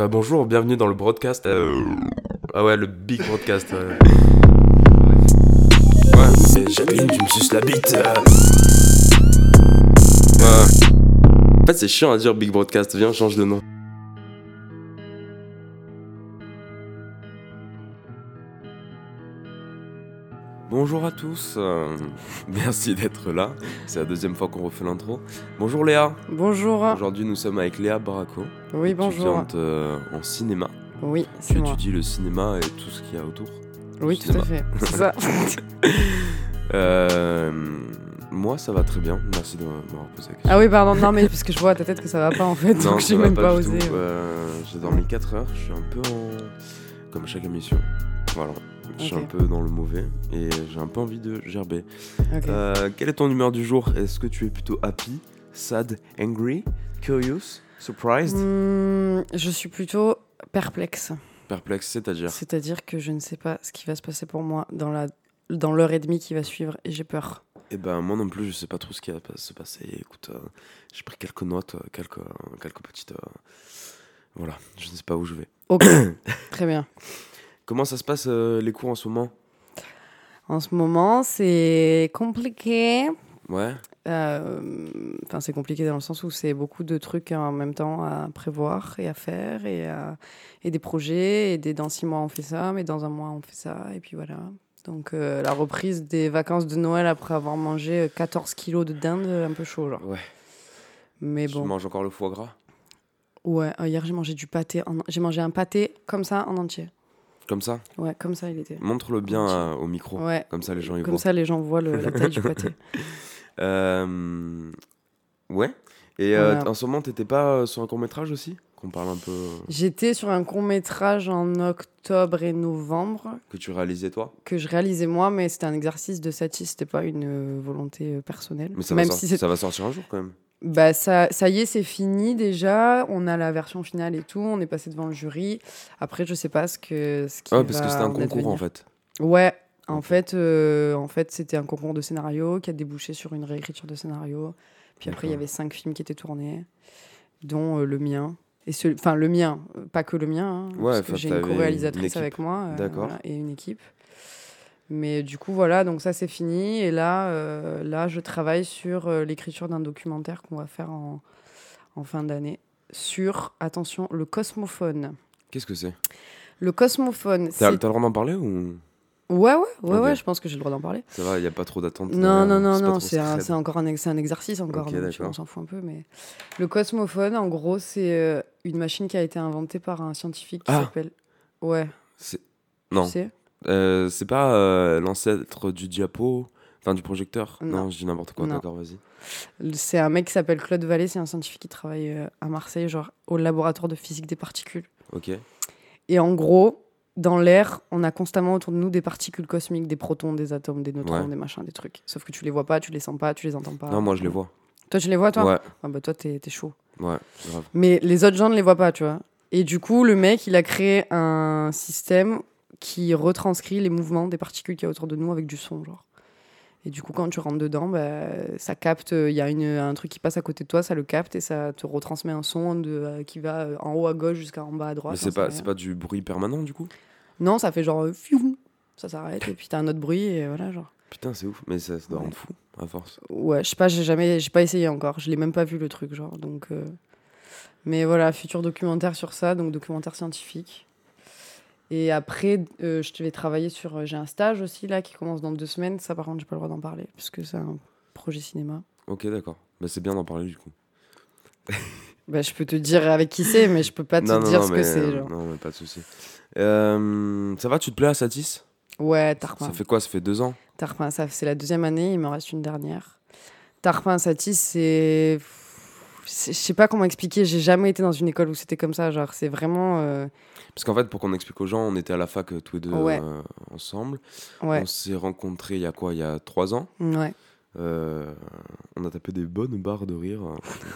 Bah, bonjour, bienvenue dans le broadcast. euh, Ah ouais, le big broadcast. ouais. Ouais. Et Jacqueline, tu me suces la bite. euh. Ouais. En fait, c'est chiant à dire big broadcast. Viens, change de nom. Bonjour à tous, euh, merci d'être là. C'est la deuxième fois qu'on refait l'intro. Bonjour Léa. Bonjour. Aujourd'hui, nous sommes avec Léa Baraco, Oui, bonjour. étudiante euh, en cinéma. Oui, Tu c'est moi. étudies le cinéma et tout ce qu'il y a autour. Oui, tout à fait. C'est ça. Euh, moi, ça va très bien. Merci de m'avoir posé la question. ah oui, pardon. Non, mais parce que je vois à ta tête que ça va pas en fait. non, donc j'ai même pas, du osé. Euh, J'ai dormi 4 heures. Je suis un peu en. Comme chaque émission. Voilà. Je suis un peu dans le mauvais et j'ai un peu envie de gerber. Euh, quelle est ton humeur du jour? Est-ce que tu es plutôt happy, sad, angry, curious, surprised, Hmm, je suis plutôt perplexe. perplexe C'est-à-dire? C'est-à-dire que je ne sais pas ce qui va se passer pour moi dans la dans l'heure et demie qui va suivre et j'ai peur. Eh ben moi non plus, je sais pas trop ce qui va se passer. Écoute, euh, j'ai pris quelques notes, euh, quelques, quelques petites. euh, Voilà, je ne sais pas où je vais. Ok. Très bien. Comment ça se passe euh, les cours en ce moment? En ce moment, c'est compliqué. Ouais. Euh, Enfin, c'est compliqué dans le sens où c'est beaucoup de trucs en même temps à prévoir et à faire et, à- et des projets. Et des, dans six mois, on fait ça, mais dans un mois, on fait ça. Et puis voilà. Donc, euh, la reprise des vacances de Noël après avoir mangé euh, 14 kilos de dinde, un peu chaud, genre. Ouais. Mais Tu bon. manges encore le foie gras? Ouais, euh, hier, j'ai mangé du pâté. en- J'ai mangé un pâté comme ça en entier. Comme ça Ouais, comme ça, il était. Montre-le bien euh, au micro. Ouais. Comme ça les gens y Comme voient. ça, les gens voient le- la taille du pâté. Euh, Ouais. Et euh, Voilà. en ce moment, t'étais pas euh, sur un court métrage aussi? Qu'on parle un peu. J'étais sur un court métrage en octobre et novembre. que tu réalisais toi? Que je réalisais moi, mais c'était un exercice de satis, c'était pas une euh, volonté euh, personnelle. Mais ça, Même si c'est, ça va sortir un jour quand même. Bah ça, ça y est, c'est fini déjà. On a la version finale et tout. On est passé devant le jury. Après, je sais pas ce que ce qui Ah, parce va que c'était un en concours en fait. Ouais. En fait, euh, en fait, c'était un concours de scénario qui a débouché sur une réécriture de scénario. Puis après, il y avait cinq films qui étaient tournés, dont euh, le mien. Et enfin le mien, euh, pas que le mien, hein, Ouais, parce que j'ai une co-réalisatrice avec moi euh, voilà, et une équipe. Mais du coup, voilà, donc ça c'est fini. Et là, euh, là, je travaille sur euh, l'écriture d'un documentaire qu'on va faire en, en fin d'année sur, attention, le cosmophone. Qu'est-ce que c'est? Le cosmophone, T'as le droit d'en parler ou? Ouais, ouais, ouais, ouais, je pense que j'ai le droit d'en parler. ça va, il y a pas trop d'attente Non, non, euh, non, pas non, c'est un, c'est encore un, ex- c'est un exercice encore, Ok, donc on s'en fout un peu. Mais le cosmophone, en gros, c'est euh, une machine qui a été inventée par un scientifique qui Ah. s'appelle... Ouais, C'est- Non, tu sais? Euh, c'est pas euh, l'ancêtre du diapo, enfin du projecteur. Non, Non. je dis n'importe quoi. D'accord, vas-y. C'est un mec qui s'appelle Claude Vallée, c'est un scientifique qui travaille euh, à Marseille, genre au laboratoire de physique des particules. Ok. Et en gros, dans l'air, on a constamment autour de nous des particules cosmiques, des protons, des atomes, des neutrons, Ouais. des machins, des trucs. Sauf que tu les vois pas, tu les sens pas, tu les entends pas. non, moi je les vois. Toi, tu les vois, toi? Ouais, Ah bah toi, t'es t'es chaud. ouais, grave. Mais les autres gens ne les voient pas, tu vois. Et du coup, le mec, il a créé un système qui retranscrit les mouvements des particules qu'il y a autour de nous avec du son, genre. Et du coup, quand tu rentres dedans, bah, ça capte, il y a une, un truc qui passe à côté de toi, ça le capte et ça te retransmet un son de, euh, qui va euh, en haut à gauche jusqu'à en bas à droite. Mais c'est pas, c'est pas du bruit permanent du coup? Non, ça fait genre euh, fiou, ça s'arrête et puis t'as un autre bruit et voilà, genre. Putain, c'est ouf. Mais ça, ça doit Ouais. rendre fou, à force. Ouais, je sais pas, j'ai jamais, j'ai pas essayé encore, je l'ai même pas vu le truc, genre. Donc, euh, mais voilà, futur documentaire sur ça, donc documentaire scientifique. Et après, euh, je vais travailler sur, euh, j'ai un stage aussi là qui commence dans deux semaines. Ça, par contre, j'ai pas le droit d'en parler parce que c'est un projet cinéma. Ok, d'accord. Bah, c'est bien d'en parler du coup. Bah, je peux te dire avec qui c'est, mais je peux pas te non, dire non, ce mais, que c'est. euh, Genre. Non, mais pas de souci. Euh, ça va, tu te plais à Satis? Ouais, Tarpin. Ça fait quoi? Ça fait deux ans? Tarpin, ça, c'est la deuxième année, il me reste une dernière. Tarpin Satis, c'est. Je sais pas comment expliquer, j'ai jamais été dans une école où c'était comme ça. Genre, c'est vraiment. euh, Parce qu'en fait, pour qu'on explique aux gens, on était à la fac euh, tous les deux Ouais. euh, ensemble. Ouais, On s'est rencontrés il y a quoi Il y a trois ans. ouais. On a tapé des bonnes barres de rire.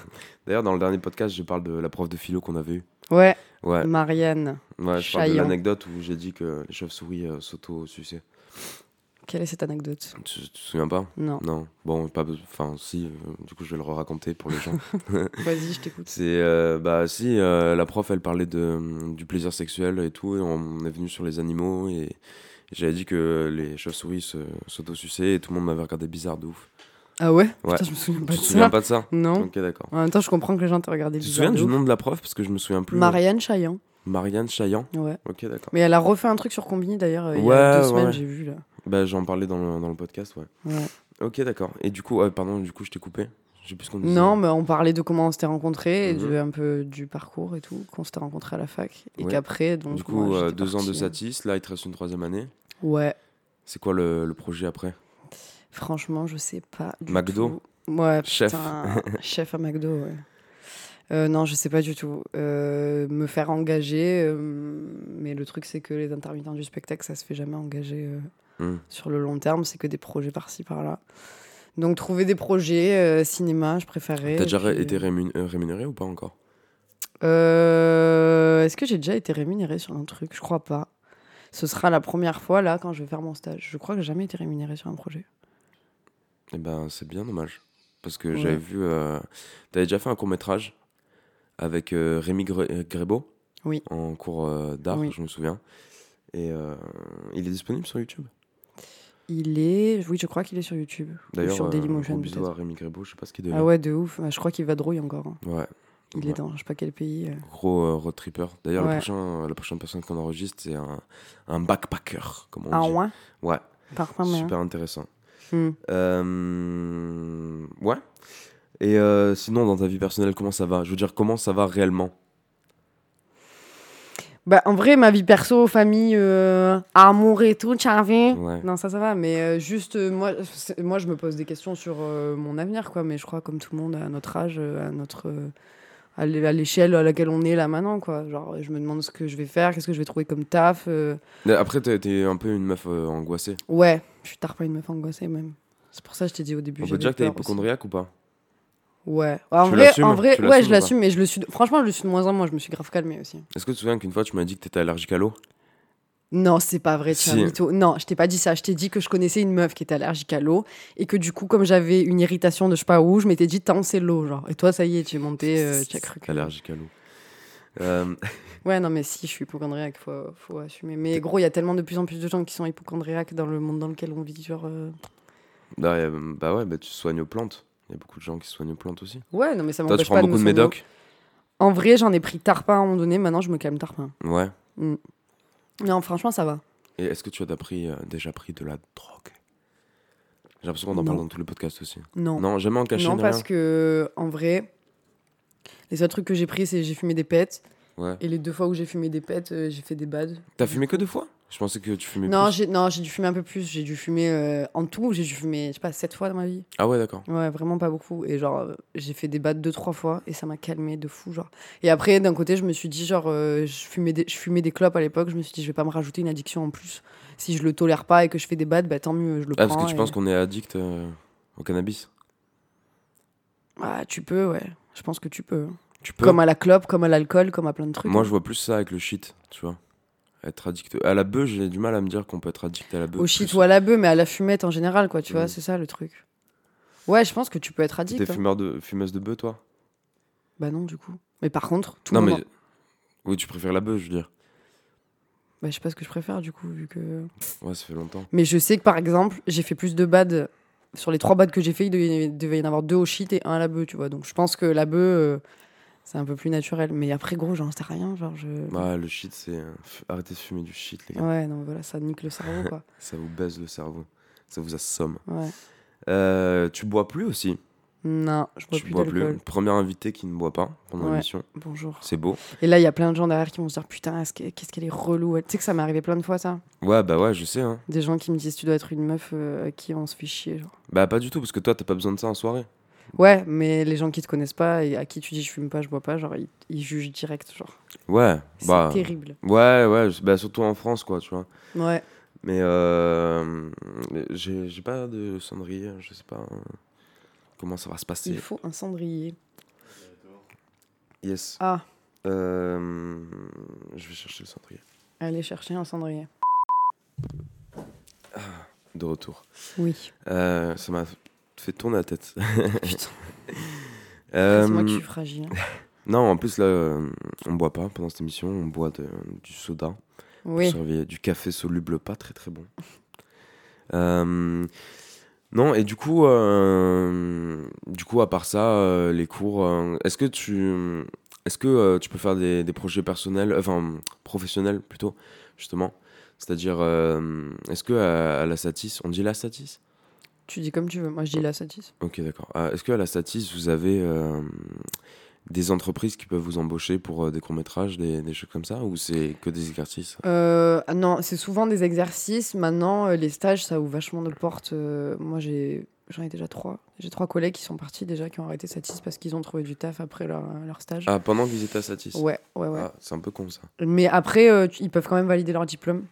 D'ailleurs, dans le dernier podcast, je parle de la prof de philo qu'on avait eue. Ouais, Ouais, Marianne. ouais je parle de l'anecdote où j'ai dit que les chauves-souris s'auto-suçaient. Quelle est cette anecdote? Tu, tu te souviens pas? Non. Non. Bon, pas. Enfin, si. euh, du coup, je vais le raconter pour les gens. Vas-y, je t'écoute. C'est euh, bah si euh, la prof elle parlait de du plaisir sexuel et tout et on est venu sur les animaux et, et j'avais dit que les chauves-souris s'autosuçaient et tout le monde m'avait regardé bizarre de ouf. Ah ouais, Ouais. Putain, je me souviens Tu pas te de souviens ça. pas de ça? Non. Ok d'accord. En même temps, je comprends que les gens te regardé Tu te bizarre souviens de du nom de la prof? Parce que je me souviens plus. Marianne Chaillan. Marianne Chaillan. Ouais. Ok d'accord. Mais elle a refait un truc sur Combini d'ailleurs il y a deux semaines, ouais. j'ai vu là. Bah j'en parlais dans le, dans le podcast ouais. Ouais. Ok d'accord. Et du coup ouais, pardon du coup je t'ai coupé. Je sais plus. Non, mais on parlait de comment on s'était rencontrés, et Mhm. un peu du parcours et tout, qu'on s'était rencontrés à la fac. Et Ouais. qu'après, donc. Du coup moi, euh, deux ans de satis là il te reste une troisième année. Ouais, C'est quoi le, le projet après? Franchement, je sais pas. Du McDo? tout. Ouais, Chef. putain, chef à McDo, ouais. Euh, non, je sais pas du tout. Euh, me faire engager, euh, mais le truc, c'est que les intermittents du spectacle, ça se fait jamais engager euh, Hmm. sur le long terme, c'est que des projets par-ci, par-là. Donc, trouver des projets, euh, cinéma, je préférais. T'as déjà puis- été rémun- euh, rémunéré ou pas encore? Euh, Est-ce que j'ai déjà été rémunérée sur un truc? Je crois pas. Ce sera la première fois là quand je vais faire mon stage. Je crois que j'ai jamais été rémunérée sur un projet. Eh ben, c'est bien dommage. Parce que Ouais. j'avais vu. Euh, T'avais déjà fait un court-métrage avec euh, Rémi Gre- euh, Grébeau? Oui. En cours euh, d'art, Oui. je me souviens. Et euh, il est disponible sur YouTube? Il est, oui, je crois qu'il est sur YouTube. Ou D'ailleurs, sur euh, Dailymotion gros bisous peut-être. à Rémi Grébeau, je sais pas ce qu'il devient. Ah ouais, de ouf. Bah, Je crois qu'il va drouille encore. hein. Ouais. Il Ouais. est dans je sais pas quel pays. euh. Gros euh, road tripper. D'ailleurs, Ouais. prochain, la prochaine personne qu'on enregistre, c'est un, un backpacker, comme on Ah dit. ouais? Ouais, Parfum, super intéressant. Hmm. Euh, Ouais. Et euh, sinon, dans ta vie personnelle, comment ça va? Je veux dire, comment ça va réellement? Bah, en vrai, ma vie perso, famille, euh, amour et tout, vu Ouais. Non, ça, ça va. Mais euh, juste, euh, moi, moi, je me pose des questions sur mon avenir, quoi. Mais je crois, comme tout le monde, à notre âge, à notre. à l'é- à l'échelle à laquelle on est là maintenant, quoi. Genre, je me demande ce que je vais faire, qu'est-ce que je vais trouver comme taf. Après, t'es un peu une meuf angoissée. Ouais, je suis tard pas une meuf angoissée, même. C'est pour ça que je t'ai dit au début. On peut dire que t'es hypochondriaque ou pas? Ouais. En Tu vrai, en vrai ouais, je l'assume, mais je le suis. de- Franchement, je le suis de moins en moins. Je me suis grave calmée aussi. Est-ce que tu te souviens qu'une fois, tu m'as dit que t'étais allergique à l'eau? Non, c'est pas vrai, tu Si. mytho. Non, je t'ai pas dit ça. Je t'ai dit que je connaissais une meuf qui était allergique à l'eau et que du coup, comme j'avais une irritation de je sais pas où, je m'étais dit, tant c'est l'eau, genre. Et toi, ça y est, tu es monté, euh, tu as cru que. Allergique à l'eau. Euh, Ouais, non, mais si, je suis hypochondriaque, faut, faut assumer. Mais gros, il y a tellement de plus en plus de gens qui sont hypochondriaques dans le monde dans lequel on vit, genre. euh. bah, euh, bah ouais, bah, tu soignes aux plantes. Il y a beaucoup de gens qui se soignent aux plantes aussi. Ouais, non, mais ça Toi, tu m'empêche prends pas de beaucoup de soigner. médoc En vrai, j'en ai pris tarpin à un moment donné, maintenant je me calme tarpin. Ouais. Non, franchement, ça va. Et est-ce que tu as déjà pris, euh, déjà pris de la drogue? J'ai l'impression qu'on en parle dans tous les podcasts aussi. Non. Non, jamais en cachet, non, parce rien que, en vrai, les seuls trucs que j'ai pris, c'est j'ai fumé des pets. Ouais. Et les deux fois où j'ai fumé des pets, euh, j'ai fait des bads. T'as fumé que deux fois? Je pensais que tu fumais Non, plus. j'ai non, j'ai dû fumer un peu plus. J'ai dû fumer euh, en tout, j'ai dû fumer, je sais pas, sept fois dans ma vie. Ah ouais, d'accord. Ouais, vraiment pas beaucoup. Et genre, euh, j'ai fait des deux, trois fois et ça m'a calmé de fou, genre. Et après, d'un côté, je me suis dit, genre, euh, je, fumais des, je fumais des clopes à l'époque. Je me suis dit, je vais pas me rajouter une addiction en plus. Si je le tolère pas et que je fais des bads, bah tant mieux, je le Ah, prends. parce que tu et- penses qu'on est addict au cannabis? Ah, tu peux, ouais. Je pense que tu peux. Tu peux Comme à la clope, comme à l'alcool, comme à plein de trucs. Moi, je vois plus ça avec le shit, tu vois. Être addict. À la bœuf, j'ai du mal à me dire qu'on peut être addict à la bœuf. Au shit ou à la bœuf, mais à la fumette en général, quoi, tu vois, Mm. c'est ça le truc. Ouais, je pense que tu peux être addict. T'es hein. fumeur de, fumeuse de bœuf, toi? Bah non, du coup. Mais par contre, tout Non, le mais. monde. Oui, tu préfères la bœuf, je veux dire. Bah, je sais pas ce que je préfère, du coup, vu que. Ouais, ça fait longtemps. Mais je sais que par exemple, j'ai fait plus de bads. Sur les trois bads que j'ai fait, il devait, il devait y en avoir deux au shit et un à la bœuf, tu vois. Donc je pense que la bœuf, euh, c'est un peu plus naturel. Mais après, gros, j'en sais rien. Genre, je. Ouais, le shit, c'est. Arrêtez de fumer du shit, les gars. Ouais, non, voilà, ça nique le cerveau, quoi. Ça vous baise le cerveau. Ça vous assomme. Ouais. Euh, tu bois plus aussi? Non, je bois Tu plus bois plus. Premier invité qui ne boit pas pendant Ouais. l'émission. Bonjour. C'est beau. Et là, il y a plein de gens derrière qui vont se dire Putain, est-ce que- qu'est-ce qu'elle est relou. Tu sais que ça m'est arrivé plein de fois, ça. Ouais, bah ouais, je sais. Hein. Des gens qui me disent Tu dois être une meuf euh, qui on se fait chier. Genre. Bah, pas du tout, parce que toi, t'as pas besoin de ça en soirée. Ouais, mais les gens qui te connaissent pas et à qui tu dis je fume pas, je bois pas, genre ils, ils jugent direct, genre. Ouais, C'est bah. terrible. Ouais, ouais, bah, surtout en France, quoi, tu vois. Ouais. Mais euh, j'ai pas de cendrier, je sais pas euh, comment ça va se passer? Il faut un cendrier. Yes. Ah, Euh, je vais chercher le cendrier. allez chercher un cendrier. de retour. Oui. Euh, ça m'a fait tourner la tête. Putain. Euh, C'est moi qui suis fragile. hein. non, en plus, là, euh, on boit pas pendant cette émission, on boit de- du soda. Oui. Du café soluble pas très très bon. Euh, non, et du coup, euh, du coup, à part ça, les cours, est-ce que tu, est-ce que tu peux faire des, des projets personnels, enfin professionnels plutôt, justement, c'est-à-dire, euh, est-ce que à, à la Satis, on dit la Satis? Tu dis comme tu veux. Moi, je dis la satis. Ok, d'accord. Ah, est-ce que à la Satis, vous avez euh, des entreprises qui peuvent vous embaucher pour euh, des courts métrages, des, des choses comme ça, ou c'est que des exercices? Euh, ah non, c'est souvent des exercices. Maintenant, les stages, ça ouvre vachement de portes. Moi, j'ai, j'en ai déjà trois. J'ai trois collègues qui sont partis déjà, qui ont arrêté Satis parce qu'ils ont trouvé du taf après leur, leur stage. Ah, pendant qu'ils étaient à Satis? Ouais, ouais, ouais. Ah, c'est un peu con ça. Mais après, ils peuvent quand même valider leur diplôme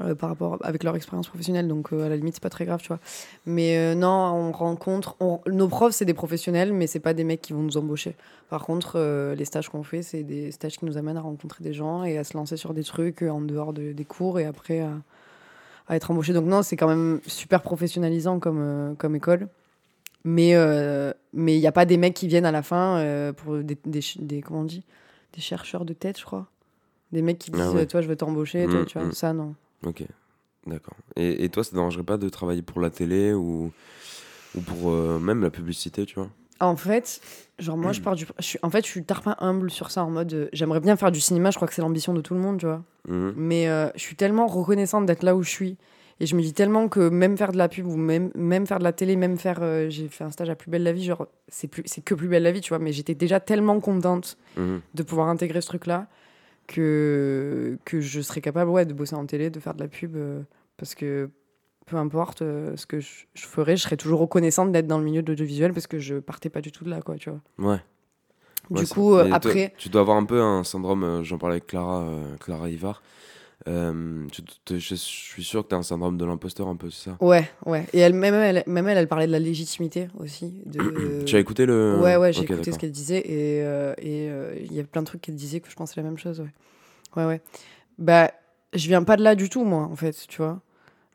euh, par rapport avec leur expérience professionnelle. Donc, euh, à la limite, c'est pas très grave, tu vois. Mais euh, non, on rencontre. on- Nos profs, c'est des professionnels, mais c'est pas des mecs qui vont nous embaucher. Par contre, les stages qu'on fait, c'est des stages qui nous amènent à rencontrer des gens et à se lancer sur des trucs en dehors de- des cours et après à, être embauché. Donc, non, c'est quand même super professionnalisant comme, comme école. Mais mais il n'y a pas des mecs qui viennent à la fin pour des, des, comment on dit? Des chercheurs de tête, je crois. Des mecs qui disent, Ah ouais. toi, je veux t'embaucher, toi, Mm, tu vois, mm. ça, non. Ok, d'accord. Et, et toi, ça te dérangerait pas de travailler pour la télé ou, ou pour euh, même la publicité, tu vois? En fait, genre, moi, je pars du. Je suis, en fait, je suis tarpin humble sur ça, en mode, euh, j'aimerais bien faire du cinéma, je crois que c'est l'ambition de tout le monde, tu vois. Mhm. Mais euh, je suis tellement reconnaissante d'être là où je suis. Et je me dis tellement que même faire de la pub ou même, même faire de la télé, même faire. euh, j'ai fait un stage à Plus Belle la Vie, genre, c'est plus- c'est que Plus Belle la Vie, tu vois. Mais j'étais déjà tellement contente Mhm. de pouvoir intégrer ce truc-là que, que je serais capable ouais, de bosser en télé, de faire de la pub. euh, parce que peu importe euh, ce que je, je ferais, je serais toujours reconnaissante d'être dans le milieu de l'audiovisuel parce que je partais pas du tout de là, quoi, tu vois. Ouais. Du Ouais, coup, euh, après. tu dois avoir un peu un syndrome, j'en parlais avec Clara, Clara Ivar. Euh, je suis sûr que tu as un syndrome de l'imposteur un peu, c'est ça? Ouais, ouais. Et elle, même, elle, même elle, elle parlait de la légitimité aussi. De... Tu as écouté le. Ouais, ouais, j'ai écouté ce qu'elle disait et euh, et, euh, il y a plein de trucs qu'elle disait que je pensais la même chose, ouais. Ouais, ouais. Bah, je viens pas de là du tout, moi, en fait, tu vois.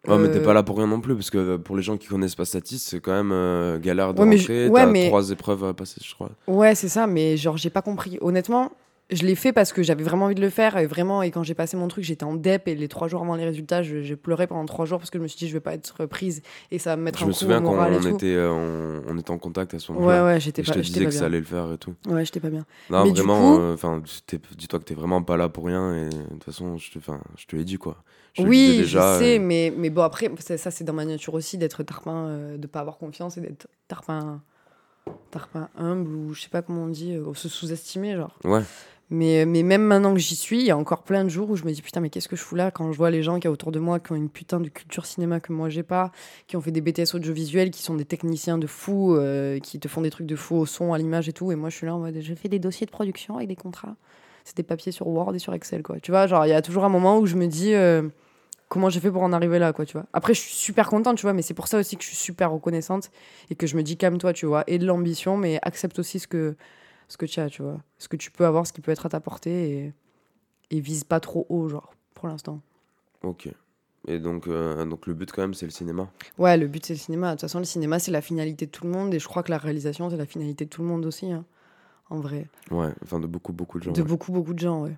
Ouais, mais t'es Euh, pas là pour rien non plus, parce que pour les gens qui connaissent pas Statis, c'est quand même euh, galère de Ouais, je- rentrer. ouais, T'as mais- trois épreuves à passer, je crois. Ouais, c'est ça, mais genre, j'ai pas compris. Honnêtement, je l'ai fait parce que j'avais vraiment envie de le faire. Et vraiment, et quand j'ai passé mon truc, j'étais en dep. Et les trois jours avant les résultats, je- j'ai pleuré pendant trois jours parce que je me suis dit, je vais pas être prise. Et ça va me mettre Je un me coup souviens quand on tout. était, euh, on, on était en contact à ce Ouais, moment-là. ouais, j'étais et je pas, te disais pas que ça bien. allait le faire et tout. Ouais, j'étais pas bien. Non, Mais vraiment, euh, enfin, t'es- dis-toi que t'es vraiment pas là pour rien et de toute façon, je te, je te l'ai dit quoi. Je Oui, déjà, je sais, euh, mais, mais bon, après, ça, ça, c'est dans ma nature aussi d'être tarpin, euh, de pas avoir confiance et d'être tarpin, tarpin humble ou je sais pas comment on dit, euh, se sous-estimer, genre. Ouais, Mais, mais même maintenant que j'y suis, il y a encore plein de jours où je me dis putain, mais qu'est-ce que je fous là quand je vois les gens qui y autour de moi qui ont une putain de culture cinéma que moi j'ai pas, qui ont fait des BTS audiovisuels, qui sont des techniciens de fou, euh, qui te font des trucs de fou au son, à l'image et tout. Et moi je suis là en mode j'ai fait des dossiers de production avec des contrats. C'est des papiers sur Word et sur Excel, quoi. Tu vois, genre il y a toujours un moment où je me dis euh, comment j'ai fait pour en arriver là, quoi, tu vois. Après, je suis super contente, tu vois, mais c'est pour ça aussi que je suis super reconnaissante et que je me dis calme-toi, tu vois, et de l'ambition, mais accepte aussi ce que ce que tu as, tu vois. Ce que tu peux avoir, ce qui peut être à ta portée et, et vise pas trop haut, genre, pour l'instant. ok. Et donc, euh, donc le but quand même, c'est le cinéma. Ouais, le but c'est le cinéma. De toute façon, le cinéma c'est la finalité de tout le monde et je crois que la réalisation c'est la finalité de tout le monde aussi, hein, en vrai. Ouais, enfin de beaucoup, beaucoup de gens. de ouais. beaucoup, beaucoup de gens, ouais.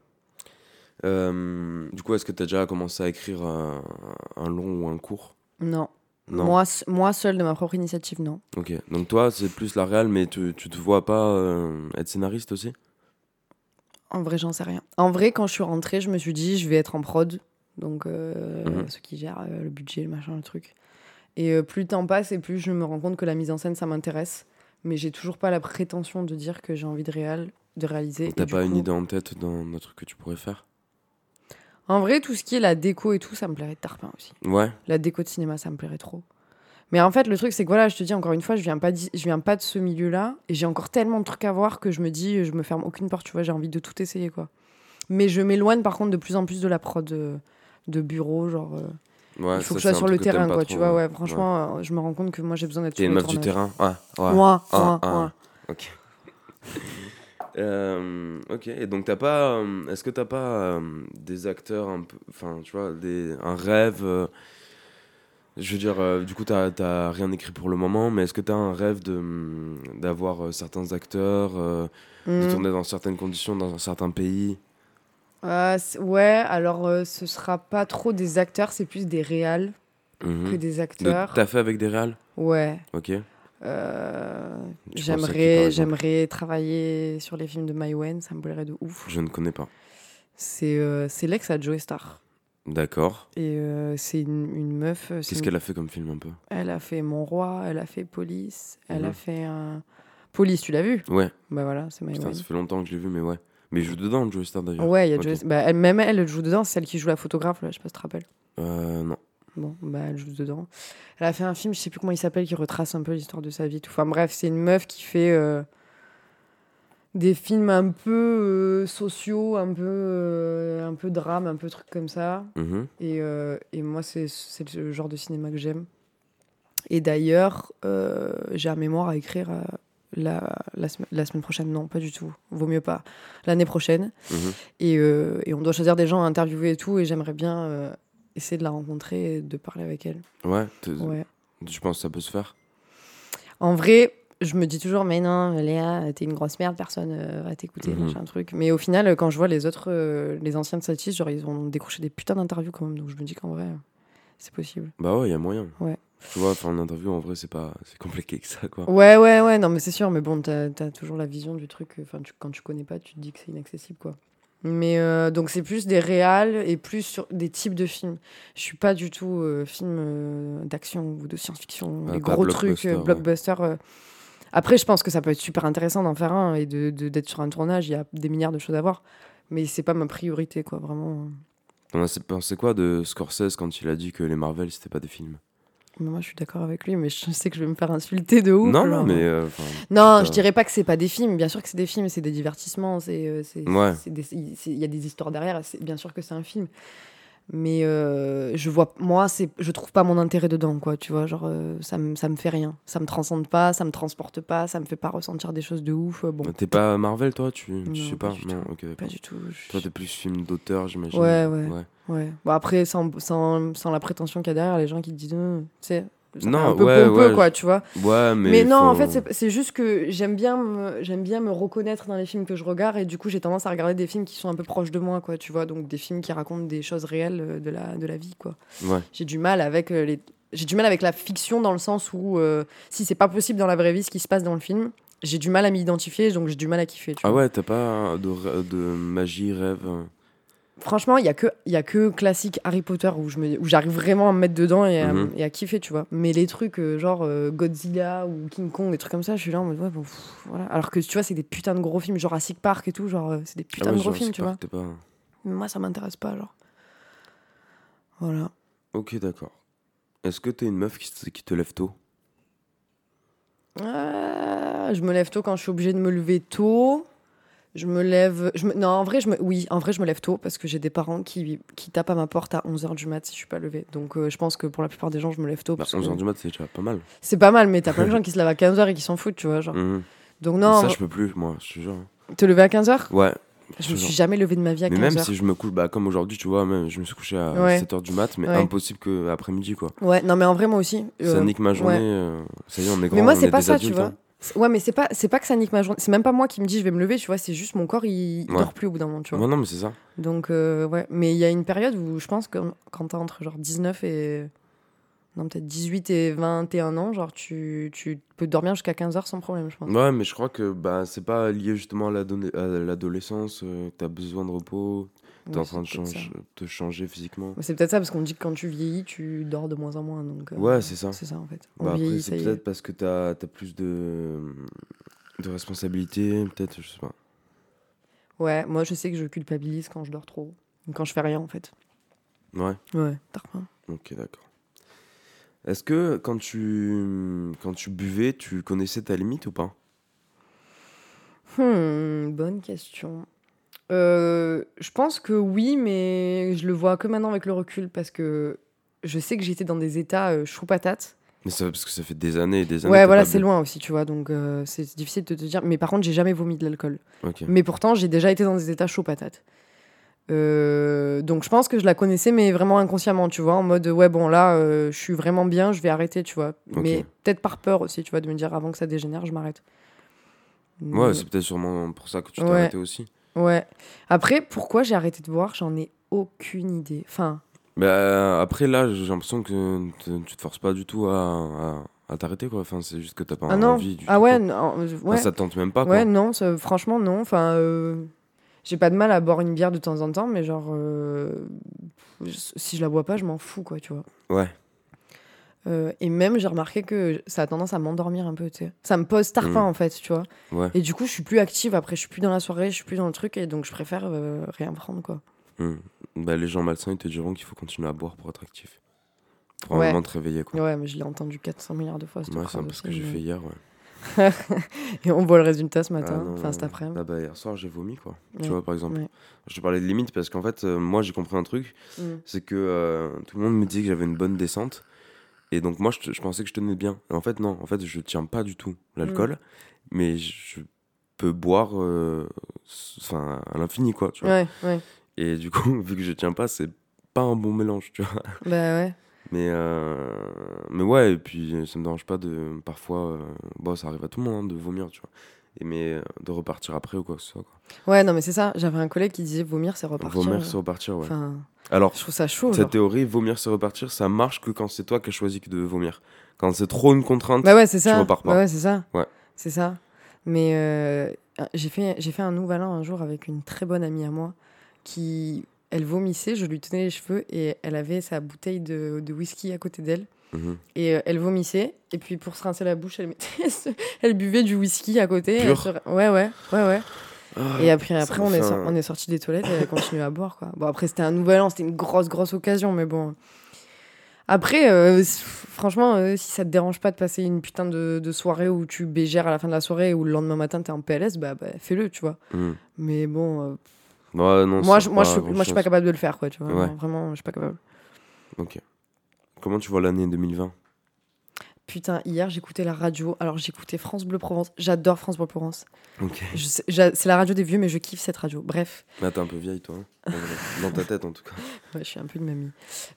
Euh, du coup, est-ce que tu as déjà commencé à écrire un, un long ou un court? Non. Non. Moi, moi seule de ma propre initiative, non. Ok. Donc toi, c'est plus la réal, mais tu, tu te vois pas euh, être scénariste aussi? En vrai, j'en sais rien. En vrai, quand je suis rentrée, je me suis dit, je vais être en prod. Donc, euh, Mhm. ceux qui gèrent euh, le budget, le machin, le truc. Et plus le temps passe et plus je me rends compte que la mise en scène, ça m'intéresse. Mais j'ai toujours pas la prétention de dire que j'ai envie de, réal, de réaliser. Et T'as pas une idée en tête d'un truc que tu pourrais faire? En vrai, tout ce qui est la déco et tout, ça me plairait de tarpin aussi. Ouais. La déco de cinéma, ça me plairait trop. Mais en fait, le truc, c'est que voilà, je te dis encore une fois, je viens pas, d'i- je viens pas de ce milieu-là. Et j'ai encore tellement de trucs à voir que je me dis, je me ferme aucune porte, tu vois, j'ai envie de tout essayer, quoi. Mais je m'éloigne par contre de plus en plus de la prod euh, de bureau, genre. euh, Ouais, il faut ça, que je sois sur le terrain, quoi, trop, tu vois, ouais. Franchement, euh, je me rends compte que moi, j'ai besoin d'être T'es sur une le meuf du terrain? Ouais. ouais. Moi, Ah, moi, ah. moi. Ok. Euh, ok, et donc t'as pas. euh, Est-ce que t'as pas euh, des acteurs un peu. Enfin, tu vois, des, un rêve. Je veux dire, du coup, t'as t'as rien écrit pour le moment, mais est-ce que t'as un rêve de hum, d'avoir certains acteurs, de Hmm. tourner dans certaines conditions, dans un certain pays? Ah, c- ouais, alors ce sera pas trop des acteurs, c'est plus des réals Mhm. que des De- acteurs. T'as fait avec des réals? Ouais. Ok. Euh, j'aimerais, j'aimerais travailler sur les films de Maïwen, ça me plairait de ouf. Je ne connais pas. C'est, euh, c'est l'ex à Joe Star. D'accord. Et euh, c'est une, une meuf. Qu'est-ce une- qu'elle a fait comme film un peu? Elle a fait Mon Roi, elle a fait Police, elle a Mhm. fait un. Police, tu l'as vu? Ouais. Bah voilà, c'est Putain, ça fait longtemps que je l'ai vu, mais ouais. Mais il joue dedans, Joe Star d'ailleurs. Ouais, il y a Ok. Joe- bah, elle, même elle, elle joue dedans, c'est celle qui joue la photographe, là, je sais pas si tu te rappelles. Euh, non. Bon, bah elle joue dedans. Elle a fait un film, je sais plus comment il s'appelle, qui retrace un peu l'histoire de sa vie. Tout. Enfin bref, c'est une meuf qui fait euh, des films un peu euh, sociaux, un peu, euh, un peu drame, un peu truc comme ça. Mhm. Et, euh, et moi, c'est le genre de cinéma que j'aime. Et d'ailleurs, j'ai un mémoire à écrire la, la, semaine- la semaine prochaine. Non, pas du tout. Vaut mieux pas. L'année prochaine. Mhm. Et, euh, et on doit choisir des gens à interviewer et tout. Et j'aimerais bien euh, essayer de la rencontrer et de parler avec elle. Ouais. Ouais. Tu penses que ça peut se faire? En vrai, je me dis toujours, mais non, Léa, t'es une grosse merde, personne euh, va t'écouter, Mhm. machin truc. Mais au final, quand je vois les autres, euh, les anciens de Satis, genre, ils ont décroché des putains d'interviews quand même. Donc je me dis qu'en vrai, c'est possible. Bah ouais, il y a moyen. Ouais. Tu vois, faire une interview, en vrai, c'est pas... C'est compliqué que ça, quoi. Ouais, ouais, ouais, non, mais c'est sûr. Mais bon, t'as as toujours la vision du truc. Enfin, tu- quand tu connais pas, tu te dis que c'est inaccessible, quoi. Mais euh, donc, c'est plus des réals et plus sur des types de films. Je suis pas du tout euh, film euh, d'action ou de science-fiction, Ah, les gros trucs, ouais. blockbusters. Après, je pense que ça peut être super intéressant d'en faire un et de d'être sur un tournage. Il y a des milliards de choses à voir. Mais c'est pas ma priorité, quoi, vraiment. On a pensé quoi de Scorsese quand il a dit que les Marvel, c'était pas des films? Moi, je suis d'accord avec lui, mais je sais que je vais me faire insulter de ouf. Non, non, mais... euh, Non, je dirais pas que c'est pas des films. Bien sûr que c'est des films, c'est des divertissements, c'est, euh, c'est, Ouais. il y a des histoires derrière. c'est- bien sûr que c'est un film, mais euh, je vois, moi, c'est, je trouve pas mon intérêt dedans, quoi. Tu vois, genre euh, ça me, ça me fait rien, ça me transcende pas, ça me transporte pas, ça me fait pas ressentir des choses de ouf. Bon, T'es pas Marvel, toi Tu Non, je sais pas pas. du Non, tout. pas du tout. je- Toi, t'es plus film d'auteur, j'imagine. Ouais, ouais. Ouais. Bon après, sans, sans, sans la prétention qu'il y a derrière, les gens qui te disent, euh, tu sais. Non, un peu ouais, pompeux, ouais, quoi, tu vois. Ouais, mais. Mais, non, en fait, c'est- juste que j'aime bien, j'aime bien me reconnaître dans les films que je regarde et du coup, j'ai tendance à regarder des films qui sont un peu proches de moi, quoi, tu vois, donc des films qui racontent des choses réelles euh, de la, de la vie, quoi. Ouais. J'ai du mal avec euh, les, j'ai du mal avec la fiction dans le sens où euh, si c'est pas possible dans la vraie vie ce qui se passe dans le film, j'ai du mal à m'identifier, donc j'ai du mal à kiffer. Tu Ah vois. ouais, t'as pas de, de magie, rêve euh, Franchement, il y a que, il y a que classique Harry Potter où je me, où j'arrive vraiment à me mettre dedans et à, Mhm. et à kiffer, tu vois. Mais les trucs euh, genre euh, Godzilla ou King Kong, des trucs comme ça, je suis là en mode ouais, bon, pff, voilà. Alors que tu vois, c'est des putains de gros films, Jurassic Park et tout, genre euh, c'est des Ah putains ouais, de gros films, tu vois. Park, t'es pas... Mais moi, ça m'intéresse pas, genre. Voilà. Ok, d'accord. Est-ce que t'es une meuf qui, te- qui te lève tôt? Ah, je me lève tôt quand je suis obligée de me lever tôt. Je me lève. Je me- Non, en vrai, je me... oui, en vrai, je me lève tôt parce que j'ai des parents qui, qui tapent à ma porte à 11h du mat si je suis pas levée. Donc, euh, je pense que pour la plupart des gens, je me lève tôt. bah, parce que 11h du mat, c'est déjà pas mal. C'est pas mal, mais t'as plein de gens qui se lèvent à 15h et qui s'en foutent, tu vois. Genre. Mhm. Donc, non, ça, je peux plus, moi, je te jure. te lever à 15h Ouais. Je me suis jamais levée de ma vie à Mais 15h. même si je me couche, bah, comme aujourd'hui, tu vois, même, je me suis couché à Ouais. 7h du mat, mais Ouais. impossible que après-midi, quoi. Ouais, non, mais en vrai, moi aussi. Ça euh, nique ma journée. ouais. euh, ça y est, on est grand, Mais moi, c'est est pas ça, tu vois. hein. Ouais, mais c'est pas, c'est pas que ça nique ma journée. C'est même pas moi qui me dis je vais me lever, tu vois. C'est juste mon corps, il, il Ouais. dort plus au bout d'un moment, tu vois. Ouais, non, mais c'est ça. Donc, euh, ouais. Mais il y a une période où je pense que quand t'as entre genre 19 et. Non, peut-être 18 et 21 ans, genre tu, tu peux dormir jusqu'à 15h sans problème, je pense. Ouais, mais je crois que bah, c'est pas lié justement à l'adolescence, euh, que t'as besoin de repos, t'es Ouais, en train de change- te changer physiquement. C'est peut-être ça, parce qu'on dit que quand tu vieillis, tu dors de moins en moins. Donc, euh, Ouais, c'est ça. C'est ça, en fait. Bah, après, c'est peut-être parce que t'as as plus de, de responsabilités, peut-être, je sais pas. Ouais, moi je sais que je culpabilise quand je dors trop. Quand je fais rien, en fait. Ouais, Ouais, t'as rien. ok, d'accord. Est-ce que quand tu, quand tu buvais, tu connaissais ta limite ou pas? Hmm, bonne question. Euh, je pense que oui, mais je le vois que maintenant avec le recul parce que je sais que j'étais dans des états euh, chaud patate. Mais ça, parce que ça fait des années et des années. Ouais, voilà, c'est loin aussi, tu vois, donc euh, c'est difficile de te dire. Mais par contre, j'ai jamais vomi de l'alcool. Ok. Mais pourtant, j'ai déjà été dans des états chaud patate. Euh, donc je pense que je la connaissais, mais vraiment inconsciemment, tu vois, en mode ouais, bon là, euh, je suis vraiment bien, je vais arrêter, tu vois. Ok. Mais peut-être par peur aussi, tu vois, de me dire avant que ça dégénère, je m'arrête. Ouais, Mais- c'est peut-être sûrement pour ça que tu t'es Ouais. arrêté aussi. Ouais. Après, pourquoi j'ai arrêté de boire, j'en ai aucune idée. Enfin, Bah, après, là, j'ai l'impression que tu te forces pas du tout à, à, à t'arrêter, quoi. Enfin, c'est juste que t'as pas ah non, envie du ah tout, ouais, non, Enfin, ouais. ça te tente même pas, Ouais, quoi. non, ça- franchement, non. Enfin, euh, j'ai pas de mal à boire une bière de temps en temps, mais genre, euh, si je la bois pas, je m'en fous, quoi, tu vois. Ouais. Euh, et même, j'ai remarqué que ça a tendance à m'endormir un peu, tu sais. Ça me pose tarpin, Mm. en fait, tu vois. Ouais. Et du coup, je suis plus active après, je suis plus dans la soirée, je suis plus dans le truc, et donc je préfère euh, rien prendre, quoi. Hmm. Bah, les gens malsains, ils te diront qu'il faut continuer à boire pour être actif. Pour Ouais. vraiment te réveiller, quoi. Ouais, mais je l'ai entendu 400 milliards de fois, cette Moi, c'est un peu ce que j'ai fait hier, ouais. Et on voit le résultat ce Ah matin, non, enfin cet après-midi. ah bah, hier soir, j'ai vomi, quoi. Ouais. Tu vois, par exemple. Ouais. Je te parlais de limite parce qu'en fait, euh, moi, j'ai compris un truc. Mm. C'est que tout le monde me disait que j'avais une bonne descente. Et donc, moi, je, je pensais que je tenais bien. Et en fait, non. En fait, je tiens pas du tout l'alcool. Mm. Mais je peux boire euh, enfin, à l'infini, quoi. Tu vois. Ouais, ouais. Et du coup, vu que je tiens pas, c'est pas un bon mélange, tu vois. Bah ouais. Mais, euh, mais ouais, et puis ça me dérange pas de. Parfois, euh, bon, ça arrive à tout le monde hein, de vomir, tu vois. Mais euh, de repartir après ou quoi que ce soit. Quoi. Ouais, non, mais c'est ça. J'avais un collègue qui disait vomir, c'est repartir. Vomir, c'est repartir, ouais. Enfin, Alors, je trouve ça chaud. cette genre. théorie, vomir, c'est repartir, ça marche que quand c'est toi qui as choisi que de vomir. Quand c'est trop une contrainte. Bah ouais, c'est ça. repars pas. Bah ouais, c'est ça. Ouais. C'est ça. Mais euh, j'ai fait, j'ai fait un nouvel an un jour avec une très bonne amie à moi qui, elle vomissait, je lui tenais les cheveux et elle avait sa bouteille de, de whisky à côté d'elle. Mhm. Et euh, elle vomissait. Et puis pour se rincer la bouche, elle, mettait elle buvait du whisky à côté. Pur. Elle se- Ouais, ouais, ouais, ouais. Ah, Et après, après on, est on est sorti des toilettes et elle a continué à boire. Quoi. Bon, après, c'était un nouvel an, c'était une grosse, grosse occasion, mais bon. Après, euh, franchement, euh, si ça te dérange pas de passer une putain de, de soirée où tu bégères à la fin de la soirée ou le lendemain matin t'es en PLS, bah, bah, fais-le, tu vois. Mhm. Mais bon, euh, Ouais, non, moi, je, moi, je, suis- moi, je suis grand-chose. pas capable de le faire, quoi, tu vois. Ouais. Non, Vraiment, je suis pas capable. Ok. Comment tu vois l'année 2020 Putain, hier, j'écoutais la radio. Alors, j'écoutais France Bleu Provence. J'adore France Bleu Provence. C'est la radio des vieux, mais je kiffe cette radio. Bref. Mais t'es un peu vieille, toi. hein. Dans ta tête, en tout cas. Ouais, je suis un peu de mamie.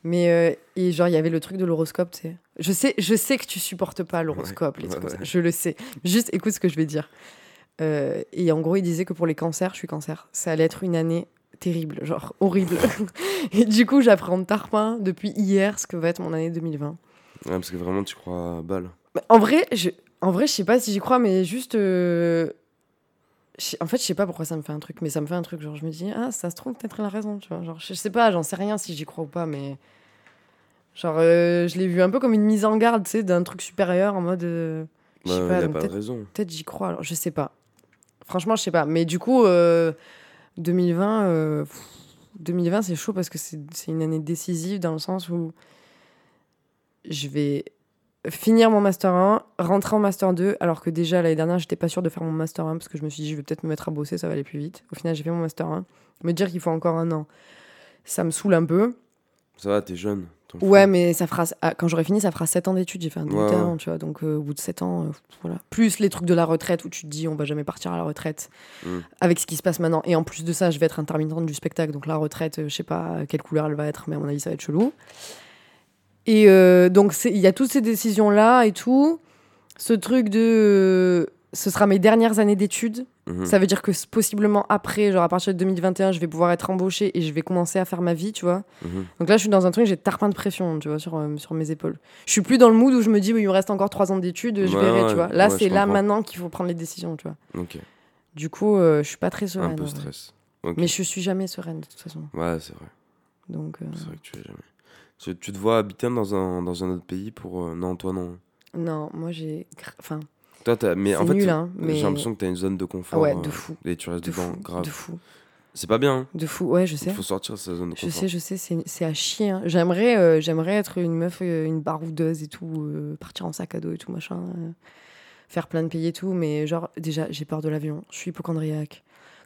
Mais euh, et genre il y avait le truc de l'horoscope, tu sais. Je sais, je sais que tu supportes pas l'horoscope, les ouais, trucs comme ça. ouais. Je le sais. Juste écoute ce que je vais dire. Euh, et en gros, il disait que pour les cancers, je suis cancer. Ça allait être une année terrible, genre horrible. et du coup, j'apprends tarpin depuis hier ce que va être mon année 2020. Ouais, parce que vraiment, tu crois à balle. Bah, En vrai, je, en vrai, je sais pas si j'y crois, mais juste. euh, En fait, je sais pas pourquoi ça me fait un truc, mais ça me fait un truc. Genre, je me dis, ah, ça se trouve, peut-être elle a raison, tu vois. Genre, je sais pas, j'en sais rien si j'y crois ou pas, mais. Genre, euh, je l'ai vu un peu comme une mise en garde, tu sais, d'un truc supérieur en mode. euh, Je sais pas, pas peut-être j'y crois, alors je sais pas. Franchement, je sais pas. Mais du coup, euh, 2020, euh, pff, 2020 c'est chaud parce que c'est une année décisive dans le sens où je vais finir mon Master 1, rentrer en Master 2, alors que déjà l'année dernière, j'étais pas sûre de faire mon Master 1 parce que je me suis dit, je vais peut-être me mettre à bosser, ça va aller plus vite. Au final, j'ai fait mon Master 1. Me dire qu'il faut encore un an, ça me saoule un peu. Ça va, t'es jeune. Ouais, mais ça fera, ah, quand j'aurai fini, ça fera 7 ans d'études. J'ai fait un Ouais, avant, tu vois. Donc, euh, au bout de 7 ans, euh, voilà. Plus les trucs de la retraite où tu te dis, on va jamais partir à la retraite Mm. avec ce qui se passe maintenant. Et en plus de ça, je vais être intermittente du spectacle. Donc, la retraite, euh, je sais pas quelle couleur elle va être, mais à mon avis, ça va être chelou. Et euh, donc, il y a toutes ces décisions-là et tout. Ce truc de. euh, ce sera mes dernières années d'études. Mhm. Ça veut dire que possiblement après, genre à partir de 2021, je vais pouvoir être embauchée et je vais commencer à faire ma vie, tu vois. Mhm. Donc là, je suis dans un truc, j'ai tarpin de pression, tu vois, sur, euh, sur mes épaules. Je suis plus dans le mood où je me dis, oui, il me reste encore trois ans d'études, je Ouais, verrai, ouais, tu vois. Là, ouais, c'est là maintenant qu'il faut prendre les décisions, tu vois. Ok. Du coup, euh, je suis pas très sereine. Un peu stress. Ok. Mais je suis jamais sereine, de toute façon. Ouais, c'est vrai. Donc, euh, C'est vrai que tu es jamais. Tu, te vois habiter dans un, dans un autre pays pour. euh, Non, toi non? non, moi, j'ai. Enfin, Toi, mais c'est en fait, nul, hein, mais. j'ai l'impression que t'as une zone de confort. Ouais, euh, de fou. Et tu restes De dedans, fou, grave. de fou, C'est pas bien. hein. de fou. Ouais, je Il sais. faut sortir de sa zone de Je confort. sais, je sais, c'est à chier. hein. J'aimerais euh, j'aimerais être une meuf, euh, une baroudeuse et tout, euh, partir en sac à dos et tout, machin. faire plein de pays et tout, mais genre, déjà, j'ai peur de l'avion. Je suis hypochondriaque.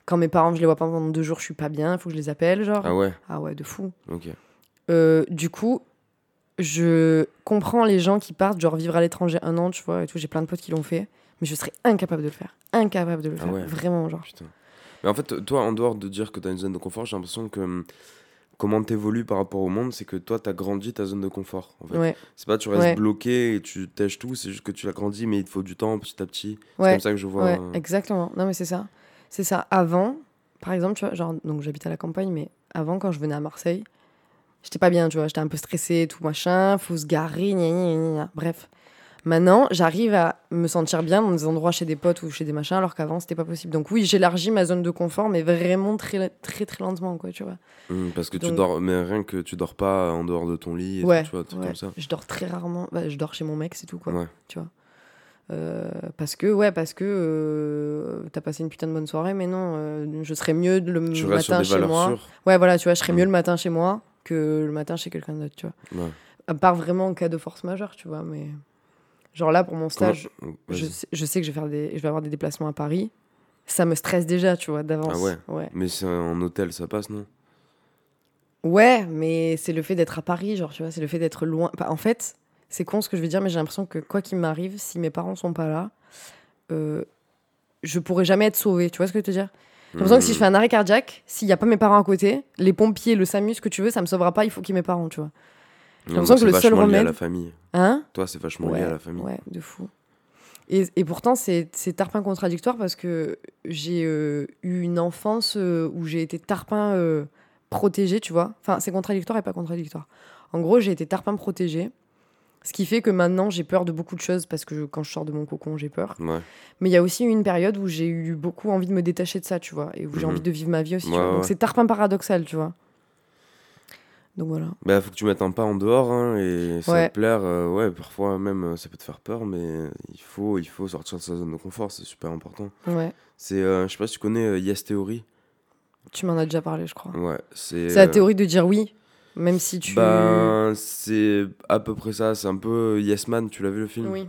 Quand mes parents, je les vois pas pendant deux jours, je suis pas bien, il faut que je les appelle, genre. Ah ouais, Ah ouais, de fou. ok. Du coup, je comprends les gens qui partent, genre vivre à l'étranger un an, tu vois, et tout. J'ai plein de potes qui l'ont fait, mais je serais incapable de le faire. Incapable de le Ah faire. ouais. Vraiment, genre. Putain. Mais en fait, toi, en dehors de dire que t'as une zone de confort, j'ai l'impression que hum, comment t'évolues par rapport au monde, c'est que toi, t'as grandi ta zone de confort. En fait. Ouais. C'est pas tu restes Ouais. bloqué et tu tèches tout, c'est juste que tu l'as grandi, mais il te faut du temps petit à petit. C'est comme ça que je vois. Ouais, euh, exactement. Non, mais c'est ça. C'est ça. Avant, par exemple, tu vois, genre, donc j'habite à la campagne, mais avant, quand je venais à Marseille, j'étais pas bien, tu vois. J'étais un peu stressée et tout, machin. Faut se garer, gna, gna, gna. Bref. Maintenant, j'arrive à me sentir bien dans des endroits chez des potes ou chez des machins, alors qu'avant, c'était pas possible. Donc, oui, j'élargis ma zone de confort, mais vraiment très, très, très lentement, quoi, tu vois. hum, parce que tu dors, mais rien que tu dors pas en dehors de ton lit, et Ouais, tout, tu vois, trucs ouais. comme ça. Je dors très rarement. Bah, je dors chez mon mec, c'est tout, quoi. Ouais. Tu vois. Euh, parce que, ouais, parce que euh, t'as passé une putain de bonne soirée, mais non, euh, je serais mieux le Tu restes sur matin des chez moi. sûres. Ouais, voilà, tu vois, je serais mieux le matin chez moi que le matin chez quelqu'un d'autre, tu vois. Ouais. À part vraiment en cas de force majeure, tu vois, mais. Genre là, pour mon stage, Comment- je vas-y. sais, je sais que je vais, faire des, je vais avoir des déplacements à Paris. Ça me stresse déjà, tu vois, d'avance. Ah ouais. ouais. Mais c'est en hôtel, ça passe, non? Ouais, mais c'est le fait d'être à Paris, genre, tu vois, c'est le fait d'être loin. Bah, en fait, c'est con ce que je veux dire, mais j'ai l'impression que quoi qu'il m'arrive, si mes parents sont pas là, euh, je pourrais jamais être sauvée. Tu vois ce que je veux te dire? J'ai l'impression que si je fais un arrêt cardiaque, s'il y a pas mes parents à côté, les pompiers, le SAMU, ce que tu veux, ça me sauvera pas, il faut qu'il y ait mes parents, tu vois. j'ai l'impression que le seul lié à remède- la famille. Hein? Toi, c'est vachement ouais, lié à la famille. ouais, de fou. Et, et pourtant, c'est c'est tarpin contradictoire parce que j'ai euh, eu une enfance euh, où j'ai été tarpin euh, protégé, tu vois. Enfin, c'est contradictoire et pas contradictoire. En gros, j'ai été tarpin protégé. Ce qui fait que maintenant, j'ai peur de beaucoup de choses parce que je- quand je sors de mon cocon, j'ai peur. Ouais. Mais il y a aussi eu une période où j'ai eu beaucoup envie de me détacher de ça, tu vois. Et où j'ai Mhm. envie de vivre ma vie aussi. tu Ouais, vois. Donc c'est tarpin paradoxal, tu vois. Donc voilà. Bah, faut que tu mettes un pas en dehors hein, et ça Ouais. te plaire. euh, ouais, parfois même euh, ça peut te faire peur, mais il faut, il faut sortir de sa zone de confort, c'est super important. Ouais. C'est, euh, je sais pas si tu connais euh, Yes Theory. Tu m'en as déjà parlé, je crois. Ouais, c'est. C'est la théorie de dire oui, même si tu. Ben, c'est à peu près ça. C'est un peu Yes Man. Tu l'as vu le film Oui.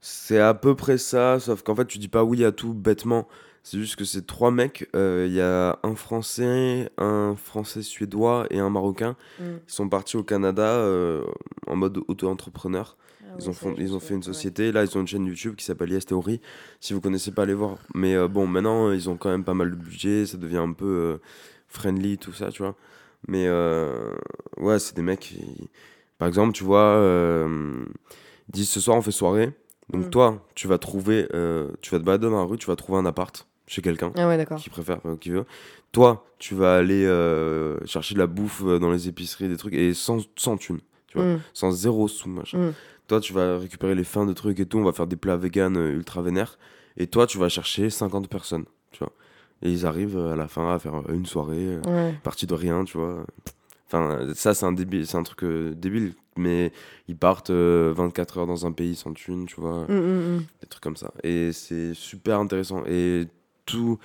C'est à peu près ça, sauf qu'en fait, tu dis pas oui à tout bêtement. C'est juste que c'est trois mecs. euh, Il y a un Français, un Français suédois et un Marocain. Mm. Ils sont partis au Canada euh, en mode auto-entrepreneur. Ah Ils oui, ont, fond- ils ont fait une ouais. société. Là, ils ont une chaîne YouTube qui s'appelle Yes Theory. Si vous connaissez pas, allez voir. Mais euh, bon, maintenant, ils ont quand même pas mal de budget. Ça devient un peu euh, friendly, tout ça, tu vois. Mais euh, ouais, c'est des mecs qui... Par exemple, tu vois, euh, ils disent ce soir, on fait soirée. Donc Mm. toi, tu vas trouver... euh, tu vas te balader dans la rue, tu vas trouver un appart chez quelqu'un Ah ouais, qui préfère, euh, qui veut. Toi, tu vas aller euh, chercher de la bouffe euh, dans les épiceries, des trucs, et sans, sans thune, tu vois, Mm. sans zéro sous, machin. Mm. Toi, tu vas récupérer les fins de trucs et tout, on va faire des plats vegan euh, ultra vénères. Et toi, tu vas chercher 50 personnes, tu vois. Et ils arrivent euh, à la fin à faire une soirée, euh, Ouais. partie de rien, tu vois. Enfin, ça, c'est un, débile, c'est un truc euh, débile, mais ils partent euh, 24 heures dans un pays sans thune, tu vois Mm, mm, mm. des trucs comme ça. Et c'est super intéressant. Et tout,